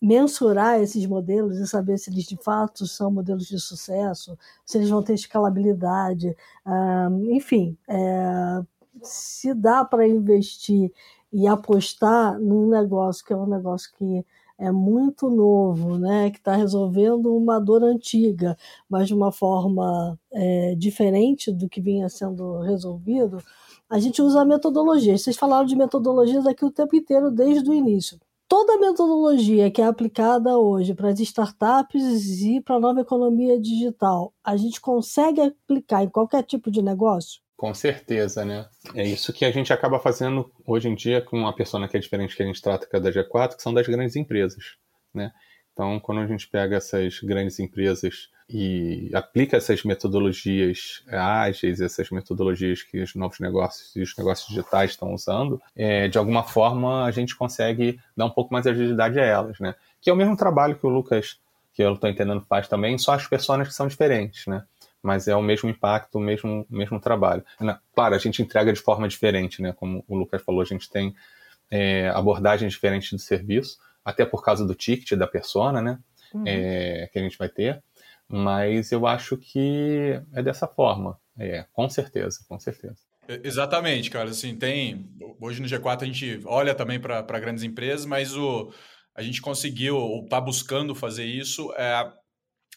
S3: mensurar esses modelos e saber se eles de fato são modelos de sucesso, se eles vão ter escalabilidade, enfim, é, se dá para investir e apostar num negócio que é um negócio que é muito novo, né, que está resolvendo uma dor antiga, mas de uma forma é, diferente do que vinha sendo resolvido, a gente usa a metodologia. Vocês falaram de metodologias aqui o tempo inteiro, desde o início. Toda metodologia que é aplicada hoje para as startups e para a nova economia digital, a gente consegue aplicar em qualquer tipo de negócio?
S2: Com certeza, né? É isso que a gente acaba fazendo hoje em dia com uma pessoa que é diferente que a gente trata que é da G4, que são das grandes empresas, né? Então, quando a gente pega essas grandes empresas e aplica essas metodologias ágeis, essas metodologias que os novos negócios e os negócios digitais estão usando, é, de alguma forma a gente consegue dar um pouco mais de agilidade a elas, né? Que é o mesmo trabalho que o Lucas, que eu estou entendendo, faz também, só as pessoas que são diferentes, né? Mas é o mesmo impacto, o mesmo, mesmo trabalho. Claro, a gente entrega de forma diferente, né? Como o Lucas falou, a gente tem é, abordagens diferentes do serviço, até por causa do ticket da persona, né? Uhum. É, que a gente vai ter. Mas eu acho que é dessa forma. É, com certeza, com certeza.
S1: Exatamente, cara. Assim, tem. Hoje no G4 a gente olha também para grandes empresas, mas o, a gente conseguiu, ou está buscando fazer isso, é,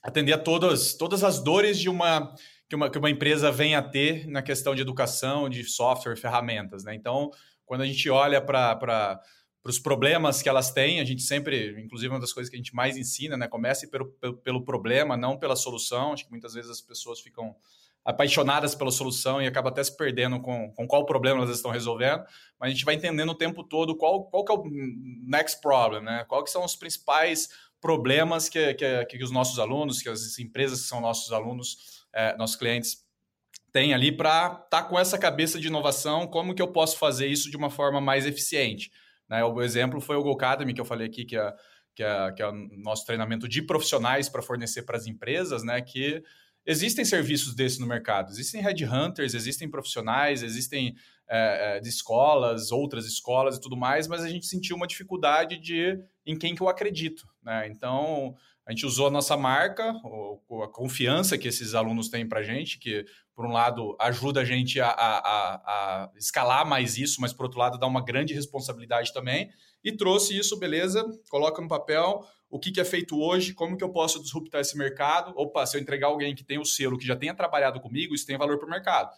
S1: atender a todas, todas as dores de uma que, uma. que uma empresa vem a ter na questão de educação, de software, ferramentas. Né? Então, quando a gente olha para para os problemas que elas têm. A gente sempre, inclusive, uma das coisas que a gente mais ensina, né? Comece pelo, pelo, problema, não pela solução. Acho que muitas vezes as pessoas ficam apaixonadas pela solução e acabam até se perdendo com, com qual problema elas estão resolvendo. Mas a gente vai entendendo o tempo todo qual, qual que é o next problem, né? Qual que são os principais problemas que, que, que os nossos alunos, que as empresas que são nossos alunos, é, nossos clientes têm ali para estar tá com essa cabeça de inovação, como que eu posso fazer isso de uma forma mais eficiente. Né? O exemplo foi o Go Academy, que eu falei aqui, que é, que é, que é o nosso treinamento de profissionais para fornecer para as empresas, né? que existem serviços desses no mercado. Existem headhunters, existem profissionais, existem é, de escolas, outras escolas e tudo mais, mas a gente sentiu uma dificuldade de em quem que eu acredito. Né? Então, a gente usou a nossa marca, a confiança que esses alunos têm para a gente, que por um lado, ajuda a gente a, a, a, escalar mais isso, mas por outro lado, dá uma grande responsabilidade também. E trouxe isso, beleza, coloca no papel o que, que é feito hoje, como que eu posso disruptar esse mercado. Opa, se eu entregar alguém que tem o selo, que já tenha trabalhado comigo, isso tem valor para o mercado.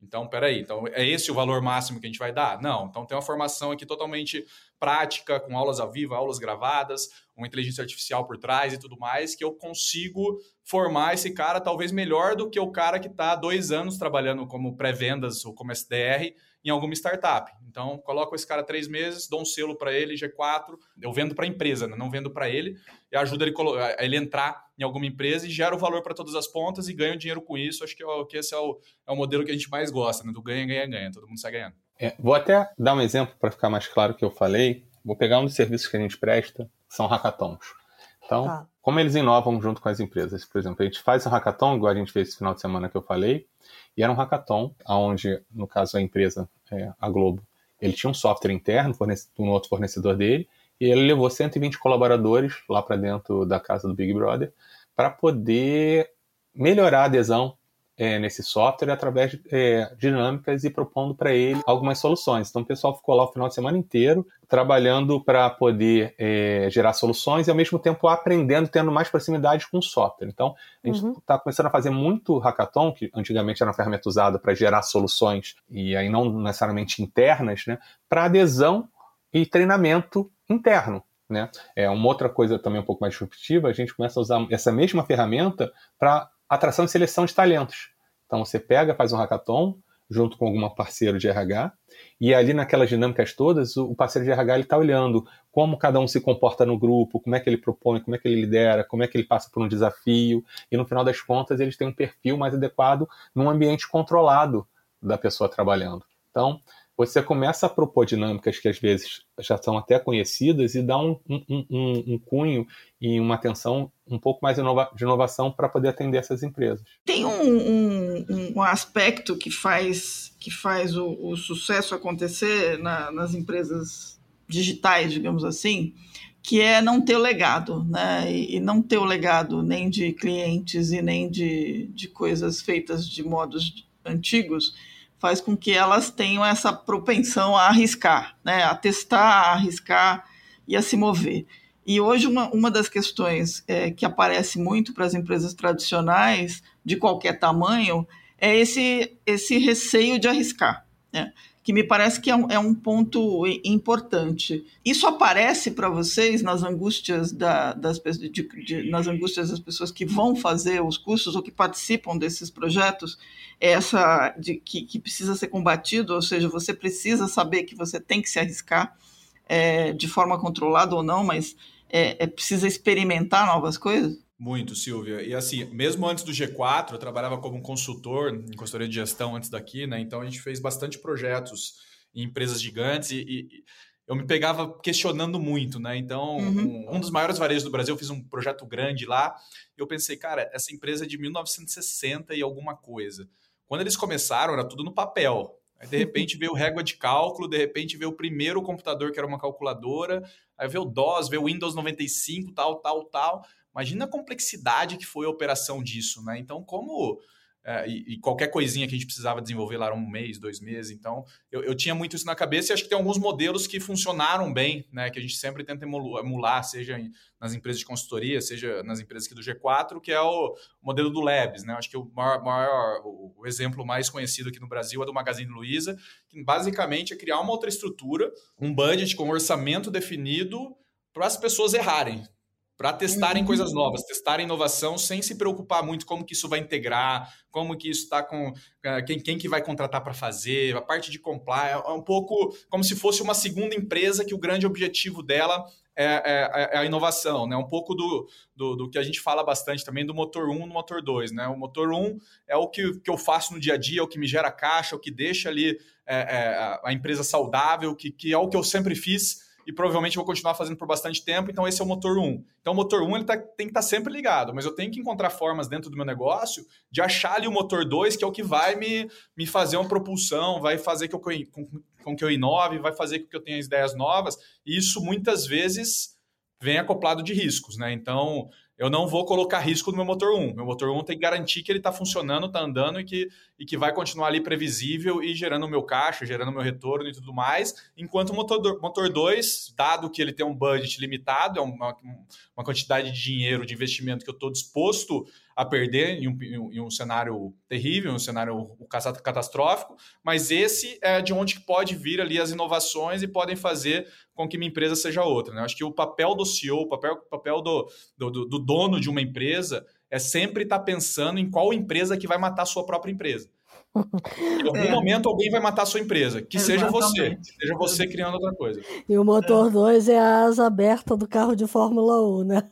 S1: Então, peraí, então é esse o valor máximo que a gente vai dar? Não, então tem uma formação aqui totalmente prática, com aulas ao vivo, aulas gravadas, uma inteligência artificial por trás e tudo mais, que eu consigo formar esse cara talvez melhor do que o cara que está dois anos trabalhando como pré-vendas ou como SDR em alguma startup. Então, coloco esse cara três meses, dou um selo para ele, G4, eu vendo para a empresa, né? não vendo para ele, e ajuda ele, a ele entrar em alguma empresa e gera o valor para todas as pontas e ganha dinheiro com isso. Acho que, é que esse é o, é o modelo que a gente mais gosta, né? do ganha, ganha, ganha, todo mundo sai ganhando.
S2: É, vou até dar um exemplo para ficar mais claro o que eu falei. Vou pegar um dos serviços que a gente presta, são hackathons. Então, tá. Como eles inovam junto com as empresas? Por exemplo, a gente faz um hackathon, igual a gente fez esse final de semana que eu falei, e era um hackathon onde, no caso, a empresa, é, a Globo, ele tinha um software interno um outro fornecedor dele, e ele levou 120 colaboradores lá para dentro da casa do Big Brother para poder melhorar a adesão é, nesse software através de é, dinâmicas e propondo para ele algumas soluções. Então o pessoal ficou lá o final de semana inteiro trabalhando para poder é, gerar soluções e ao mesmo tempo aprendendo, tendo mais proximidade com o software. Então a gente está uhum. Tá começando a fazer muito hackathon, que antigamente era uma ferramenta usada para gerar soluções e aí não necessariamente internas, né, para adesão e treinamento interno. Né? É uma outra coisa também um pouco mais disruptiva, a gente começa a usar essa mesma ferramenta para atração e seleção de talentos. Então você pega, faz um hackathon junto com algum parceiro de RH e ali naquelas dinâmicas todas o parceiro de RH está olhando como cada um se comporta no grupo, como é que ele propõe, como é que ele lidera, como é que ele passa por um desafio e no final das contas eles têm um perfil mais adequado num ambiente controlado da pessoa trabalhando. Então você começa a propor dinâmicas que às vezes já são até conhecidas e dá um, um, um, um cunho e uma atenção um pouco mais inova de inovação para poder atender essas empresas.
S4: Tem um, aspecto que faz, que faz o, o sucesso acontecer na, nas empresas digitais, digamos assim, que é não ter o legado, né? E não ter o legado nem de clientes e nem de, de coisas feitas de modos antigos faz com que elas tenham essa propensão a arriscar, né? a testar, a arriscar e a se mover. E hoje, uma, uma das questões é, que aparece muito para as empresas tradicionais, de qualquer tamanho, é esse, esse receio de arriscar. Né? Que me parece que é um, é um ponto importante. Isso aparece para vocês nas angústias, da, das, de, de, nas angústias das pessoas que vão fazer os cursos ou que participam desses projetos, essa de que, que precisa ser combatido, ou seja, você precisa saber que você tem que se arriscar é, de forma controlada ou não, mas é, é precisa experimentar novas coisas?
S1: Muito, Silvia. E assim, mesmo antes do G4, eu trabalhava como consultor em consultoria de gestão antes daqui, né? Então a gente fez bastante projetos em empresas gigantes e, e eu me pegava questionando muito, né? Então, uhum. um, um, dos maiores varejos do Brasil, eu fiz um projeto grande lá, e eu pensei, cara, essa empresa é de 1960 e alguma coisa. Quando eles começaram, era tudo no papel. Aí, de repente, veio régua de cálculo, de repente veio o primeiro computador, que era uma calculadora, aí veio o DOS, veio o Windows 95, tal, tal, tal. Imagina a complexidade que foi a operação disso, né? Então, como. É, e, e, qualquer coisinha que a gente precisava desenvolver lá era um mês, dois meses. Então, eu, eu, tinha muito isso na cabeça e acho que tem alguns modelos que funcionaram bem, né? Que a gente sempre tenta emular, seja nas empresas de consultoria, seja nas empresas aqui do G4, que é o modelo do Labs, né? Acho que o maior, maior o, exemplo mais conhecido aqui no Brasil é do Magazine Luiza, que basicamente é criar uma outra estrutura, um budget com um orçamento definido para as pessoas errarem para testarem coisas novas, testarem inovação sem se preocupar muito como que isso vai integrar, como que isso está com uh, quem, quem que vai contratar para fazer, a parte de comply, é um pouco como se fosse uma segunda empresa que o grande objetivo dela é, é, é a inovação, né? Um pouco do, do, do, que a gente fala bastante também do motor 1 no motor 2, né? O motor 1 é o que, que eu faço no dia a dia, é o que me gera caixa, é o que deixa ali é, é, a empresa saudável, que, que é o que eu sempre fiz e provavelmente vou continuar fazendo por bastante tempo, então esse é o motor 1. Então o motor 1 ele tá, tem que estar tá sempre ligado, mas eu tenho que encontrar formas dentro do meu negócio de achar ali o motor 2, que é o que vai me, me fazer uma propulsão, vai fazer que eu, com, com que eu inove, vai fazer com que eu tenha ideias novas, e isso muitas vezes vem acoplado de riscos, né? Então, eu não vou colocar risco no meu motor 1. Meu motor 1 tem que garantir que ele está funcionando, está andando e que, e que vai continuar ali previsível e gerando o meu caixa, gerando o meu retorno e tudo mais. Enquanto o motor, motor 2, dado que ele tem um budget limitado, é uma, uma quantidade de dinheiro, de investimento que eu estou disposto a perder em um, em um cenário terrível, em um cenário catastrófico, mas esse é de onde pode vir ali as inovações e podem fazer com que minha empresa seja outra. Né? Acho que o papel do CEO, o papel, papel do, do, do dono de uma empresa é sempre estar tá pensando em qual empresa que vai matar a sua própria empresa. Em algum é. momento alguém vai matar a sua empresa. Que Exatamente. seja você. Que seja você criando outra coisa.
S3: E o motor 2 é. é. a asa aberta do carro de Fórmula 1, né?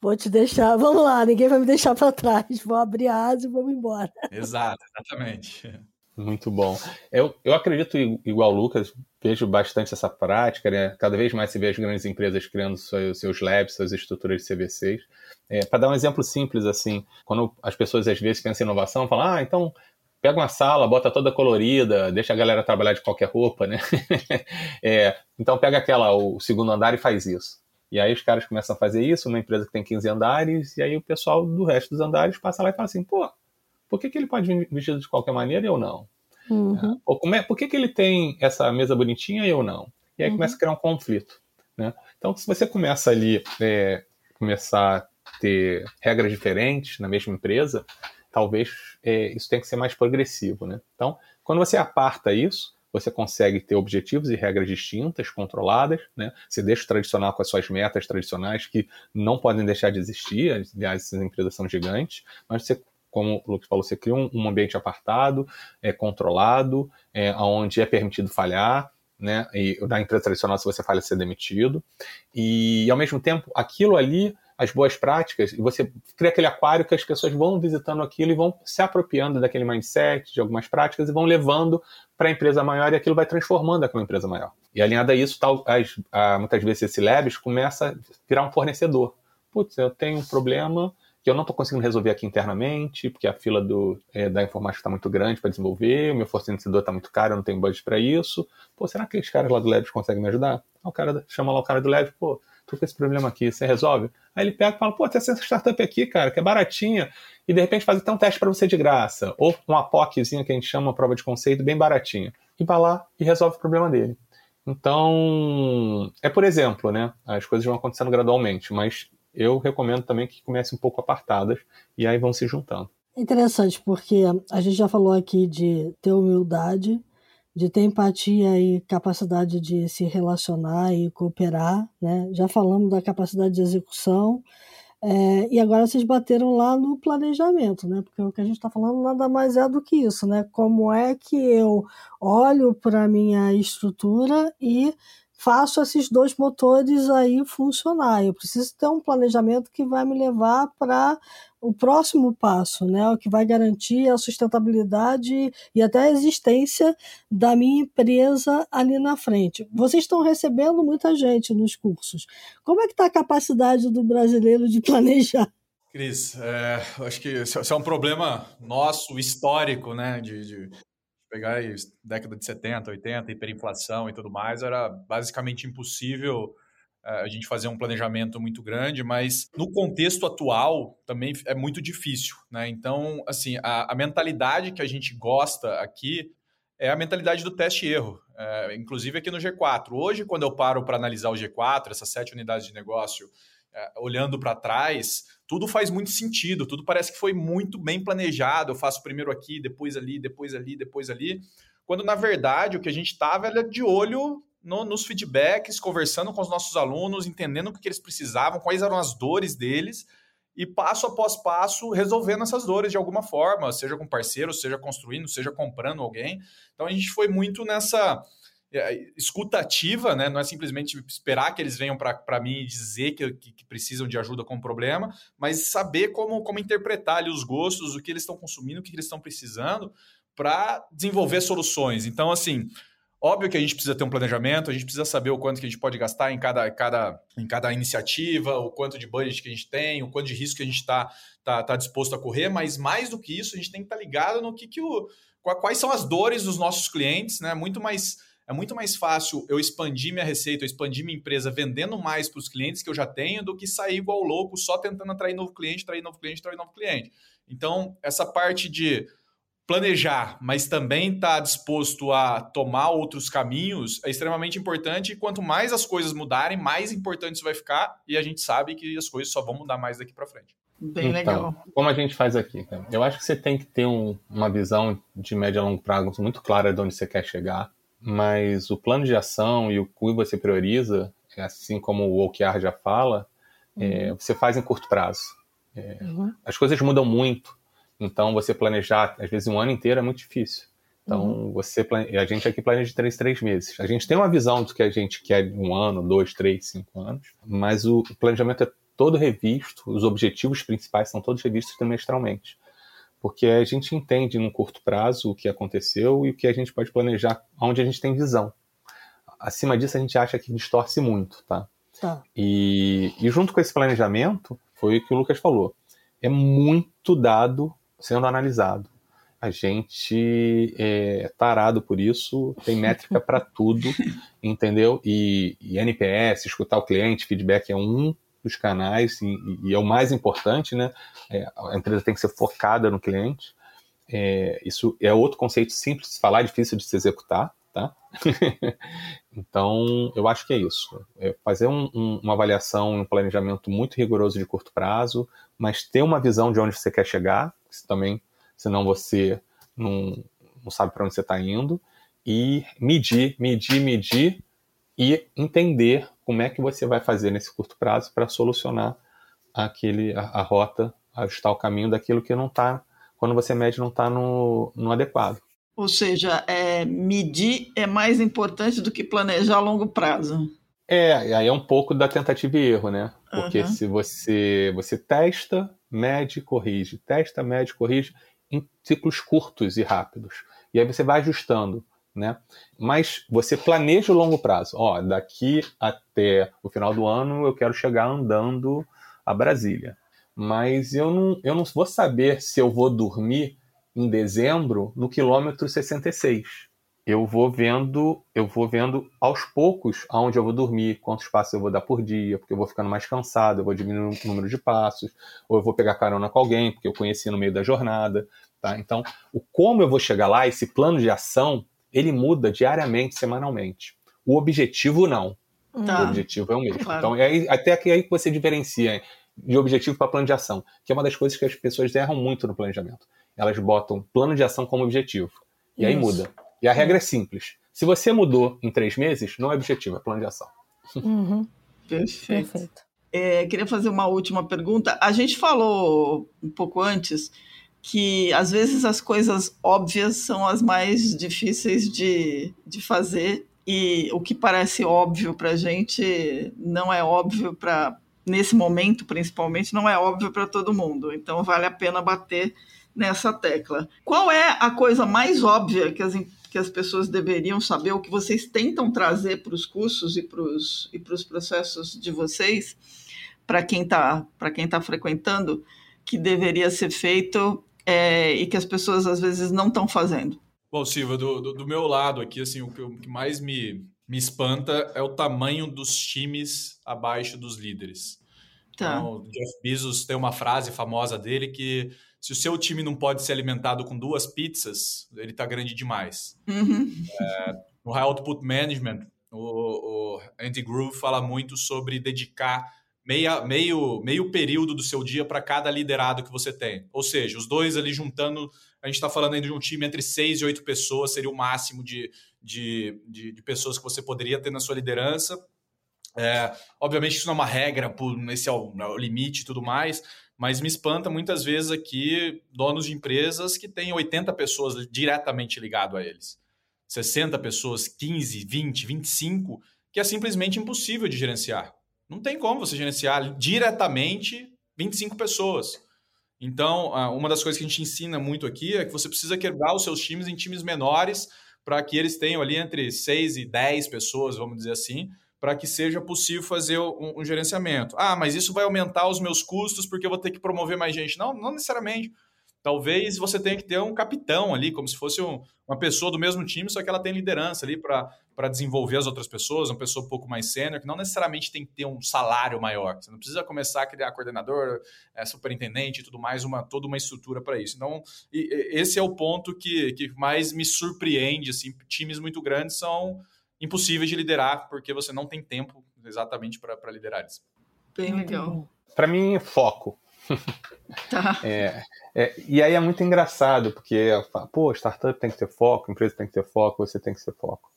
S3: Vou te deixar. Vamos lá, ninguém vai me deixar para trás. Vou abrir a asa e vamos embora.
S1: Exato, exatamente.
S2: Muito bom. Eu, eu acredito, igual o Lucas, vejo bastante essa prática, né? Cada vez mais se vê as grandes empresas criando seus, seus labs, suas estruturas de CVCs. É, Para dar um exemplo simples, assim, quando as pessoas às vezes pensam em inovação, falam, ah, então pega uma sala, bota toda colorida, deixa a galera trabalhar de qualquer roupa, né? é, então pega aquela, o segundo andar e faz isso. E aí os caras começam a fazer isso numa empresa que tem 15 andares, e aí o pessoal do resto dos andares passa lá e fala assim, pô, por que, que ele pode vir vestido de qualquer maneira e eu não? Uhum. É, ou como é, por que, que ele tem essa mesa bonitinha e eu não? E aí uhum. começa a criar um conflito. Né? Então, se você começa ali, é, começar ter regras diferentes na mesma empresa, talvez é, isso tenha que ser mais progressivo. Né? Então, quando você aparta isso, você consegue ter objetivos e regras distintas, controladas, né? Você deixa o tradicional com as suas metas tradicionais que não podem deixar de existir, aliás, essas empresas são gigantes, mas você como o Lucas falou, você cria um, um ambiente apartado, é, controlado, é, onde é permitido falhar, né? E da empresa tradicional, se você falha, ser demitido. E, ao mesmo tempo, aquilo ali as boas práticas, e você cria aquele aquário que as pessoas vão visitando aquilo e vão se apropriando daquele mindset, de algumas práticas, e vão levando para a empresa maior e aquilo vai transformando aquela empresa maior. E alinhado a isso, tal, as, a, muitas vezes esse Labs começa a virar um fornecedor. Putz, eu tenho um problema que eu não estou conseguindo resolver aqui internamente, porque a fila do, é, da informática está muito grande para desenvolver, o meu fornecedor está muito caro, eu não tenho budget para isso. Pô, será que aqueles caras lá do Labs conseguem me ajudar? o cara chama lá o cara do Labs, pô, tô com esse problema aqui, você resolve? Aí ele pega e fala, pô, tem essa startup aqui, cara, que é baratinha, e de repente faz até um teste para você de graça, ou uma POCzinha que a gente chama, uma prova de conceito, bem baratinha. E vai lá e resolve o problema dele. Então, é por exemplo, né? As coisas vão acontecendo gradualmente, mas eu recomendo também que comece um pouco apartadas e aí vão se juntando.
S3: Interessante, porque a gente já falou aqui de ter humildade, de ter empatia e capacidade de se relacionar e cooperar, né? Já falamos da capacidade de execução, é, e agora vocês bateram lá no planejamento, né? Porque o que a gente está falando nada mais é do que isso, né? Como é que eu olho para minha estrutura e faço esses dois motores aí funcionar. Eu preciso ter um planejamento que vai me levar para o próximo passo, né? O que vai garantir a sustentabilidade e até a existência da minha empresa ali na frente. Vocês estão recebendo muita gente nos cursos. Como é que está a capacidade do brasileiro de planejar?
S1: Cris, é, acho que isso é um problema nosso, histórico, né? de, de pegar aí, década de 70, 80, hiperinflação e tudo mais, era basicamente impossível uh, a gente fazer um planejamento muito grande, mas no contexto atual também é muito difícil, né? Então, assim, a, a mentalidade que a gente gosta aqui é a mentalidade do teste e erro, uh, inclusive aqui no G4. Hoje, quando eu paro para analisar o G4, essas sete unidades de negócio, olhando para trás, tudo faz muito sentido, tudo parece que foi muito bem planejado. Eu faço primeiro aqui, depois ali, depois ali, depois ali. Quando na verdade o que a gente estava era de olho no, nos feedbacks, conversando com os nossos alunos, entendendo o que, que eles precisavam, quais eram as dores deles e passo após passo resolvendo essas dores de alguma forma, seja com parceiro, seja construindo, seja comprando alguém. Então a gente foi muito nessa é, escuta ativa, né? não é simplesmente esperar que eles venham para mim e dizer que, que, que, precisam de ajuda com o problema, mas saber como, como interpretar ali os gostos, o que eles estão consumindo, o que eles estão precisando para desenvolver soluções. Então, assim, óbvio que a gente precisa ter um planejamento, a gente precisa saber o quanto que a gente pode gastar em cada, cada, em cada iniciativa, o quanto de budget que a gente tem, o quanto de risco que a gente está tá, tá disposto a correr, mas mais do que isso, a gente tem que estar tá ligado no que, que o, quais são as dores dos nossos clientes, né? Muito mais é muito mais fácil eu expandir minha receita, eu expandir minha empresa vendendo mais para os clientes que eu já tenho do que sair igual louco só tentando atrair novo cliente, atrair novo cliente, atrair novo cliente. Então, essa parte de planejar, mas também estar tá disposto a tomar outros caminhos é extremamente importante. E quanto mais as coisas mudarem, mais importante isso vai ficar. E a gente sabe que as coisas só vão mudar mais daqui para frente.
S4: Bem então, legal.
S2: Como a gente faz aqui? Cara? Eu acho que você tem que ter um, uma visão de médio a longo prazo muito clara de onde você quer chegar. Mas o plano de ação e o que você prioriza, assim como o OKR já fala, é, uhum. é, você faz em curto prazo. É, uhum. As coisas mudam muito então, você planejar, às vezes, um ano inteiro é muito difícil. Então, uhum. você a gente aqui planeja de três, três meses. A gente tem uma visão do que a gente quer um ano, dois, três, cinco anos, mas o planejamento é todo revisto, os objetivos principais são todos revistos trimestralmente. Porque a gente entende no curto prazo o que aconteceu e o que a gente pode planejar onde a gente tem visão. Acima disso, a gente acha que distorce muito, tá? tá. E, e junto com esse planejamento, foi o que o Lucas falou. É muito dado sendo analisado. A gente é tarado por isso, tem métrica para tudo, entendeu? E, e, NPS, escutar o cliente, feedback é um dos canais e, e é o mais importante, né? É, a empresa tem que ser focada no cliente. É, isso é outro conceito simples de falar, difícil de se executar, tá? então, eu acho que é isso. É fazer um, um, uma avaliação, um planejamento muito rigoroso de curto prazo, mas ter uma visão de onde você quer chegar, também, senão você não, não sabe para onde você está indo, e medir, medir, medir e entender como é que você vai fazer nesse curto prazo para solucionar aquele, a, a, rota, ajustar o caminho daquilo que não está, quando você mede, não está no, no adequado.
S4: Ou seja, é, medir é mais importante do que planejar a longo prazo.
S2: É, aí é um pouco da tentativa e erro, né? Porque uhum. se você, você testa, mede, corrige, testa, mede, corrige, em ciclos curtos e rápidos. E aí você vai ajustando, né? Mas você planeja o longo prazo. Ó, daqui até o final do ano eu quero chegar andando a Brasília. Mas eu não, eu não vou saber se eu vou dormir em dezembro no quilômetro 66. Eu vou vendo, eu vou vendo aos poucos aonde eu vou dormir, quantos passos eu vou dar por dia, porque eu vou ficando mais cansado, eu vou diminuindo o número de passos, ou eu vou pegar carona com alguém, porque eu conheci no meio da jornada, tá? Então, o como eu vou chegar lá, esse plano de ação, ele muda diariamente, semanalmente. O objetivo não. Tá. O objetivo é o mesmo. Claro. Então, é aí, até que aí que você diferencia de objetivo para plano de ação, que é uma das coisas que as pessoas erram muito no planejamento elas botam plano de ação como objetivo. E Isso. aí muda. E a regra é simples. Se você mudou em três meses, não é objetivo, é plano de ação.
S3: Uhum.
S4: Perfeito. Perfeito. É, queria fazer uma última pergunta. A gente falou um pouco antes que às vezes as coisas óbvias são as mais difíceis de, de fazer e o que parece óbvio para gente não é óbvio para nesse momento principalmente não é óbvio para todo mundo. Então vale a pena bater nessa tecla. Qual é a coisa mais óbvia que as, que as pessoas deveriam saber, o que vocês tentam trazer para os cursos e para os e processos de vocês, para quem está tá frequentando, que deveria ser feito é, e que as pessoas às vezes não estão fazendo?
S1: Bom, Silva, do, do, do, meu lado aqui, assim, o que, o que mais me, me espanta é o tamanho dos times abaixo dos líderes. Tá. Então, o Jeff Bezos tem uma frase famosa dele que se o seu time não pode ser alimentado com duas pizzas, ele está grande demais.
S4: Uhum.
S1: É, no High Output Management, o, o Andy Groove fala muito sobre dedicar meia, meio, meio período do seu dia para cada liderado que você tem. Ou seja, os dois ali juntando, a gente está falando ainda de um time entre seis e oito pessoas, seria o máximo de, de, de, de pessoas que você poderia ter na sua liderança. É, obviamente isso não é uma regra, esse é o, é o limite e tudo mais, mas me espanta muitas vezes aqui donos de empresas que têm 80 pessoas diretamente ligado a eles. 60 pessoas, 15, 20, 25, que é simplesmente impossível de gerenciar. Não tem como você gerenciar diretamente 25 pessoas. Então, uma das coisas que a gente ensina muito aqui é que você precisa quebrar os seus times em times menores para que eles tenham ali entre 6 e 10 pessoas, vamos dizer assim, para que seja possível fazer um, um, gerenciamento. Ah, mas isso vai aumentar os meus custos porque eu vou ter que promover mais gente. Não, não necessariamente. talvez você tenha que ter um capitão ali, como se fosse um, uma pessoa do mesmo time, só que ela tem liderança ali para desenvolver as outras pessoas, uma pessoa um pouco mais sênior, que não necessariamente tem que ter um salário maior. Você não precisa começar a criar coordenador, é, superintendente e tudo mais, uma, toda uma estrutura para isso. Então, e, esse é o ponto que, que mais me surpreende. Assim, times muito grandes são impossíveis de liderar, porque você não tem tempo exatamente para liderar eles.
S4: Bem legal.
S2: Para mim, foco.
S4: Tá.
S2: É, é, e aí é muito engraçado, porque, pô, startup tem que ter foco, empresa tem que ter foco, você tem que ter foco.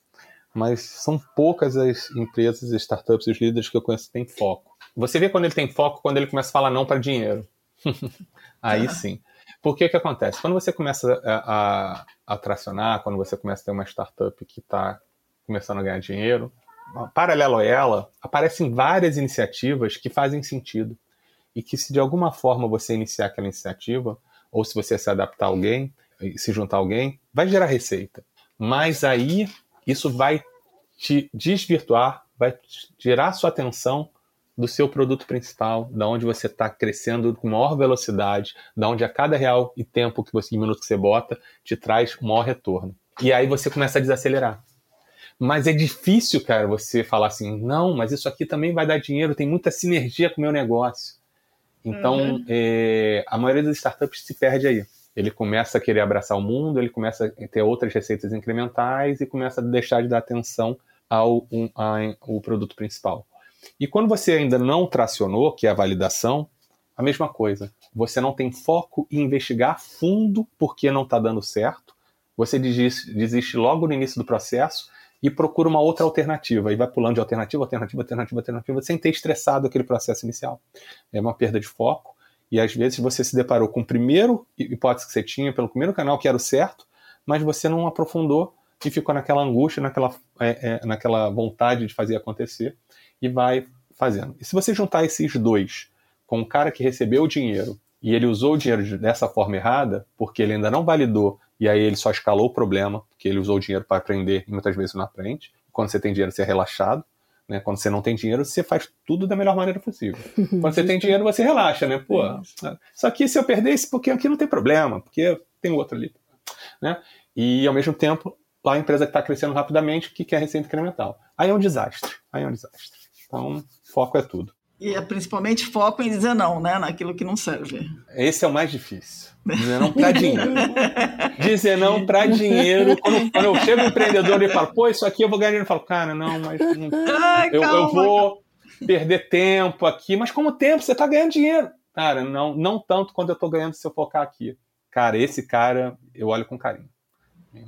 S2: Mas são poucas as empresas, as startups, os líderes que eu conheço que têm foco. Você vê quando ele tem foco, quando ele começa a falar não para dinheiro. aí tá. sim. Porque o que acontece? Quando você começa a, a, a tracionar, quando você começa a ter uma startup que está começando a ganhar dinheiro, paralelo a ela, aparecem várias iniciativas que fazem sentido e que se de alguma forma você iniciar aquela iniciativa, ou se você se adaptar a alguém, se juntar a alguém, vai gerar receita. Mas aí isso vai te desvirtuar, vai tirar sua atenção do seu produto principal, da onde você está crescendo com maior velocidade, da onde a cada real e tempo que você, minuto que você bota, te traz um maior retorno. E aí você começa a desacelerar. Mas é difícil, cara, você falar assim, não, mas isso aqui também vai dar dinheiro, tem muita sinergia com o meu negócio. Então, uhum. é, a maioria das startups se perde aí. Ele começa a querer abraçar o mundo, ele começa a ter outras receitas incrementais e começa a deixar de dar atenção ao, um, produto principal. E quando você ainda não tracionou, que é a validação, a mesma coisa. Você não tem foco em investigar fundo porque não está dando certo. Você desiste, desiste logo no início do processo e procura uma outra alternativa. E vai pulando de alternativa, alternativa, alternativa, alternativa, sem ter estressado aquele processo inicial. É uma perda de foco. E às vezes você se deparou com o primeiro hipótese que você tinha, pelo primeiro canal que era o certo, mas você não aprofundou e ficou naquela angústia, naquela, é, é, naquela vontade de fazer acontecer e vai fazendo. E se você juntar esses dois com o cara que recebeu o dinheiro e ele usou o dinheiro dessa forma errada, porque ele ainda não validou e aí ele só escalou o problema, porque ele usou o dinheiro para aprender e muitas vezes não aprende. Quando você tem dinheiro, você é relaxado. Né? Quando você não tem dinheiro, você faz tudo da melhor maneira possível. Quando você tem dinheiro, você relaxa, né? Pô, só aqui se eu perder esse pouquinho aqui não tem problema, porque tem outro ali. Né? E ao mesmo tempo, lá a empresa que está crescendo rapidamente, que quer receita incremental. Aí é um desastre. Aí é um desastre. Então, foco é tudo.
S4: E é principalmente foco em dizer não, né? Naquilo que não serve.
S2: Esse é o mais difícil. Dizer não para dinheiro. Dizer não para dinheiro. Quando, quando, eu chego um empreendedor e falo, pô, isso aqui eu vou ganhar dinheiro, eu falo, cara, não, mas não, Ai, eu, calma, eu, vou perder tempo aqui. Mas como tempo? Você está ganhando dinheiro. Cara, não, não tanto quanto eu estou ganhando se eu focar aqui. Cara, esse cara eu olho com carinho.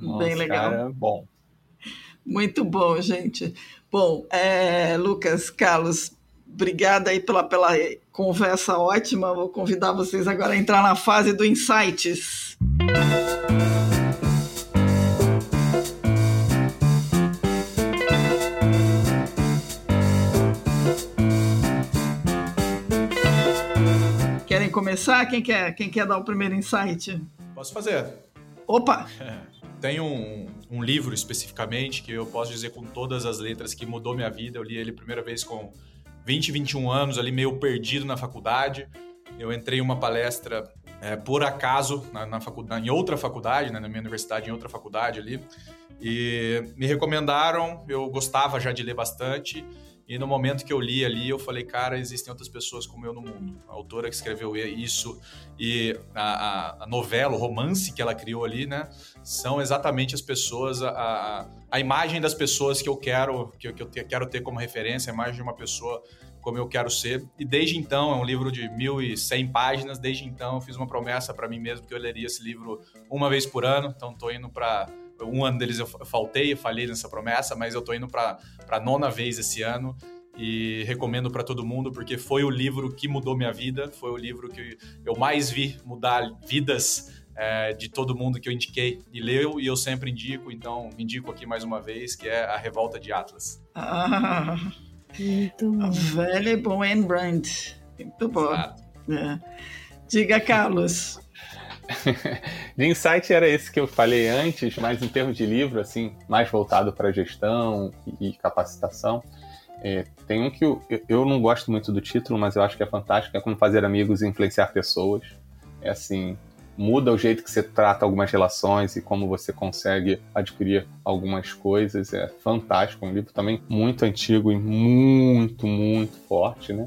S4: Nossa, Bem legal. Cara,
S2: bom.
S4: Muito bom, gente. Bom, é, Lucas, Carlos, Obrigada aí pela, pela conversa ótima. Vou convidar vocês agora a entrar na fase do Insights. Querem começar? Quem quer, quem quer dar o primeiro insight?
S1: Posso fazer.
S4: Opa!
S1: Tem um, um livro especificamente que eu posso dizer com todas as letras que mudou minha vida. Eu li ele a primeira vez com 20, 21 anos, ali meio perdido na faculdade. Eu entrei em uma palestra é, por acaso na, na faculdade, em outra faculdade, né, na minha universidade, em outra faculdade ali. E me recomendaram, eu gostava já de ler bastante. E no momento que eu li ali, eu falei, cara, existem outras pessoas como eu no mundo. A autora que escreveu isso e a, a, novela, o romance que ela criou ali, né? São exatamente as pessoas, a, a imagem das pessoas que eu quero, que, que eu te, quero ter como referência, a imagem de uma pessoa como eu quero ser. E desde então, é um livro de 1.100 páginas, desde então eu fiz uma promessa para mim mesmo que eu leria esse livro uma vez por ano, então estou indo para um ano deles eu faltei, eu falhei nessa promessa, mas eu estou indo para a nona vez esse ano e recomendo para todo mundo porque foi o livro que mudou minha vida, foi o livro que eu mais vi mudar vidas é, de todo mundo que eu indiquei e leu e eu sempre indico, então indico aqui mais uma vez que é A Revolta de Atlas.
S4: Ah, muito bom. Velho bom Anne Brand. Muito bom. É. Diga, Carlos.
S2: de insight era esse que eu falei antes, mas em termos de livro, assim, mais voltado para gestão e capacitação. É, tem um que eu, eu não gosto muito do título, mas eu acho que é fantástico, é como fazer amigos e influenciar pessoas. É assim, muda o jeito que você trata algumas relações e como você consegue adquirir algumas coisas. É fantástico, um livro também muito antigo e muito, muito forte, né?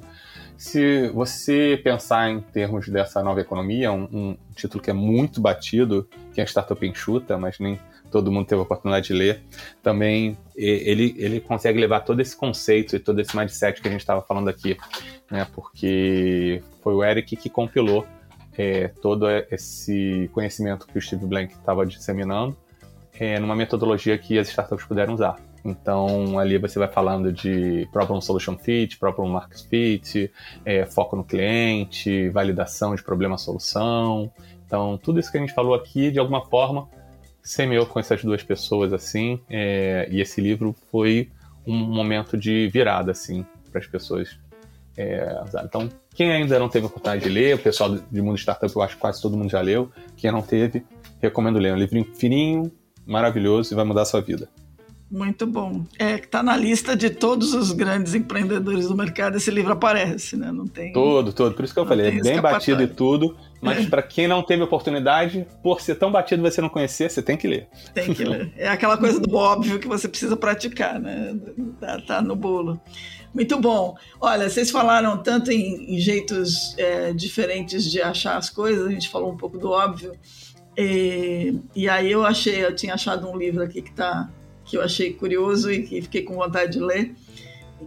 S2: Se você pensar em termos dessa nova economia, um, um título que é muito batido, que é a Startup Enxuta, mas nem todo mundo teve a oportunidade de ler, também ele, ele consegue levar todo esse conceito e todo esse mindset que a gente estava falando aqui, né? Porque foi o Eric que compilou é, todo esse conhecimento que o Steve Blank estava disseminando é, numa metodologia que as startups puderam usar. Então, ali você vai falando de Problem Solution Fit, Problem Market Fit, é, foco no cliente, validação de problema-solução. Então, tudo isso que a gente falou aqui, de alguma forma, semeou com essas duas pessoas, assim, é, e esse livro foi um momento de virada, assim, para as pessoas é, então, quem ainda não teve a oportunidade de ler, o pessoal de mundo startup, eu acho que quase todo mundo já leu. Quem não teve, recomendo ler. É um livrinho fininho, maravilhoso e vai mudar a sua vida.
S4: Muito bom. É que tá na lista de todos os grandes empreendedores do mercado, esse livro aparece, né? Não tem.
S2: Todo, todo. Por isso que eu falei, é bem batido e tudo, mas é. para quem não teve oportunidade, por ser tão batido você não conhecer, você tem que ler.
S4: Tem que ler. É aquela coisa do óbvio que você precisa praticar, né? Tá, tá no bolo. Muito bom. Olha, vocês falaram tanto em, em jeitos é, diferentes de achar as coisas, a gente falou um pouco do óbvio. E, e aí eu achei, eu tinha achado um livro aqui que, tá, que eu achei curioso e que fiquei com vontade de ler,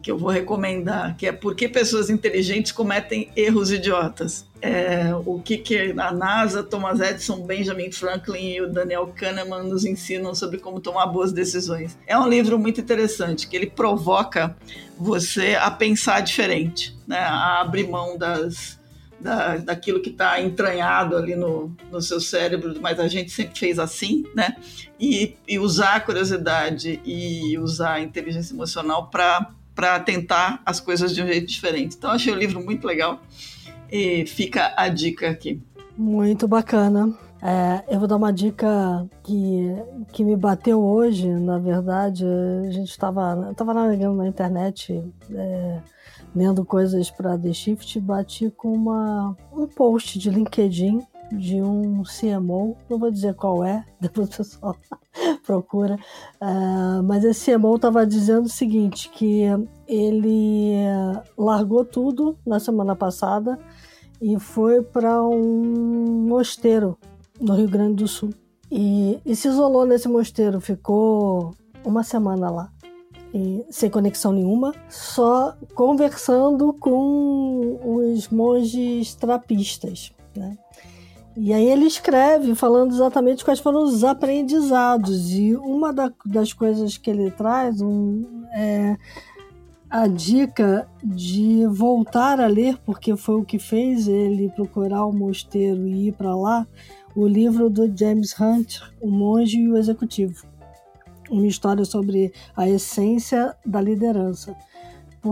S4: que eu vou recomendar, que é Por que pessoas inteligentes cometem erros idiotas. É, o que, que a NASA, Thomas Edison, Benjamin Franklin e o Daniel Kahneman nos ensinam sobre como tomar boas decisões. É um livro muito interessante, que ele provoca você a pensar diferente, né? a abrir mão das, da, daquilo que está entranhado ali no, no seu cérebro, mas a gente sempre fez assim, né? E, e usar a curiosidade e usar a inteligência emocional para tentar as coisas de um jeito diferente. Então, achei o livro muito legal. E fica a dica aqui.
S3: Muito bacana. É, eu vou dar uma dica que, que me bateu hoje, na verdade. A gente estava tava navegando na internet, é, lendo coisas para The Shift, bati com uma, um post de LinkedIn de um CMO, não vou dizer qual é, depois o pessoal procura, uh, mas esse CMO estava dizendo o seguinte, que ele largou tudo na semana passada e foi para um mosteiro no Rio Grande do Sul. E, e, se isolou nesse mosteiro, ficou uma semana lá, e, sem conexão nenhuma, só conversando com os monges trapistas. Né? E aí ele escreve falando exatamente quais foram os aprendizados. E uma da, das coisas que ele traz um, é a dica de voltar a ler, porque foi o que fez ele procurar o mosteiro e ir para lá, o livro do James Hunt, O Monge e o Executivo. Uma história sobre a essência da liderança.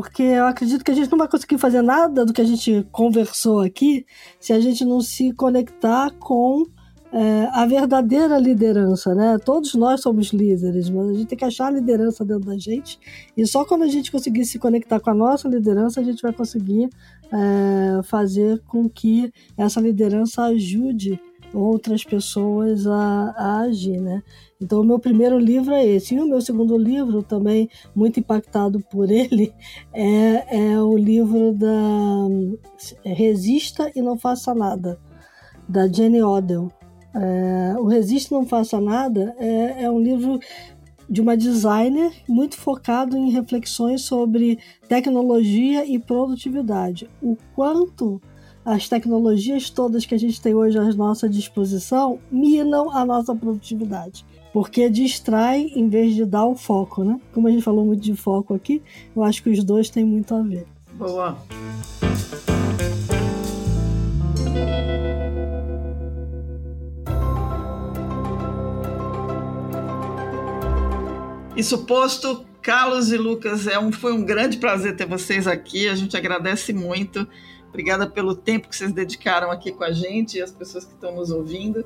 S3: Porque eu acredito que a gente não vai conseguir fazer nada do que a gente conversou aqui se a gente não se conectar com é, a verdadeira liderança, né? Todos nós somos líderes, mas a gente tem que achar a liderança dentro da gente. E só quando a gente conseguir se conectar com a nossa liderança, a gente vai conseguir é, fazer com que essa liderança ajude outras pessoas a, a, agir, né? Então, o meu primeiro livro é esse. E o meu segundo livro, também muito impactado por ele, é, é o livro da Resista e Não Faça Nada, da Jenny Odell. É, o Resiste Não Faça Nada é, é um livro de uma designer muito focado em reflexões sobre tecnologia e produtividade. O quanto as tecnologias todas que a gente tem hoje à nossa disposição minam a nossa produtividade. Porque distrai em vez de dar o foco, né? Como a gente falou muito de foco aqui, eu acho que os dois têm muito a ver.
S4: Boa. Isso posto, Carlos e Lucas, é um, foi um grande prazer ter vocês aqui. A gente agradece muito. Obrigada pelo tempo que vocês dedicaram aqui com a gente e as pessoas que estão nos ouvindo.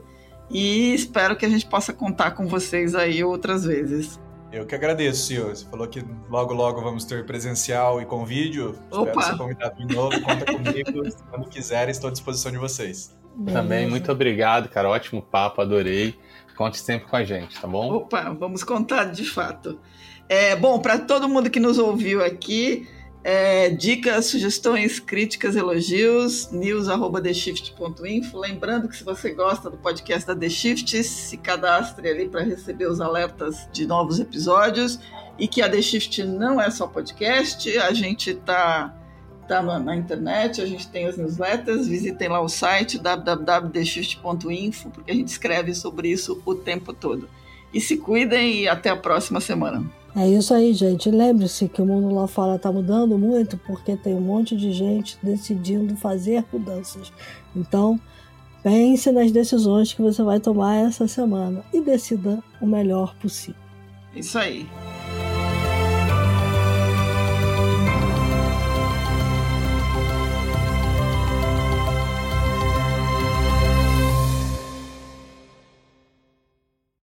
S4: E espero que a gente possa contar com vocês aí outras vezes.
S1: Eu que agradeço, senhor. Você falou que logo, logo vamos ter presencial e com vídeo. Opa. Espero ser convidado de novo. Conta comigo. Quando quiser, estou à disposição de vocês.
S2: Também, muito obrigado, cara. Ótimo papo, adorei. Conte sempre com a gente, tá bom?
S4: Opa, vamos contar de fato. É, bom, para todo mundo que nos ouviu aqui, é, dicas, sugestões, críticas, elogios, news.theshift.info. Lembrando que se você gosta do podcast da The Shift, se cadastre ali para receber os alertas de novos episódios e que a The Shift não é só podcast, a gente está tá na, na, internet, a gente tem as newsletters, visitem lá o site www.theshift.info, porque a gente escreve sobre isso o tempo todo. E se cuidem e até a próxima semana.
S3: É isso aí, gente. Lembre-se que o mundo lá fora está mudando muito porque tem um monte de gente decidindo fazer mudanças. Então, pense nas decisões que você vai tomar essa semana e decida o melhor possível.
S4: Isso aí.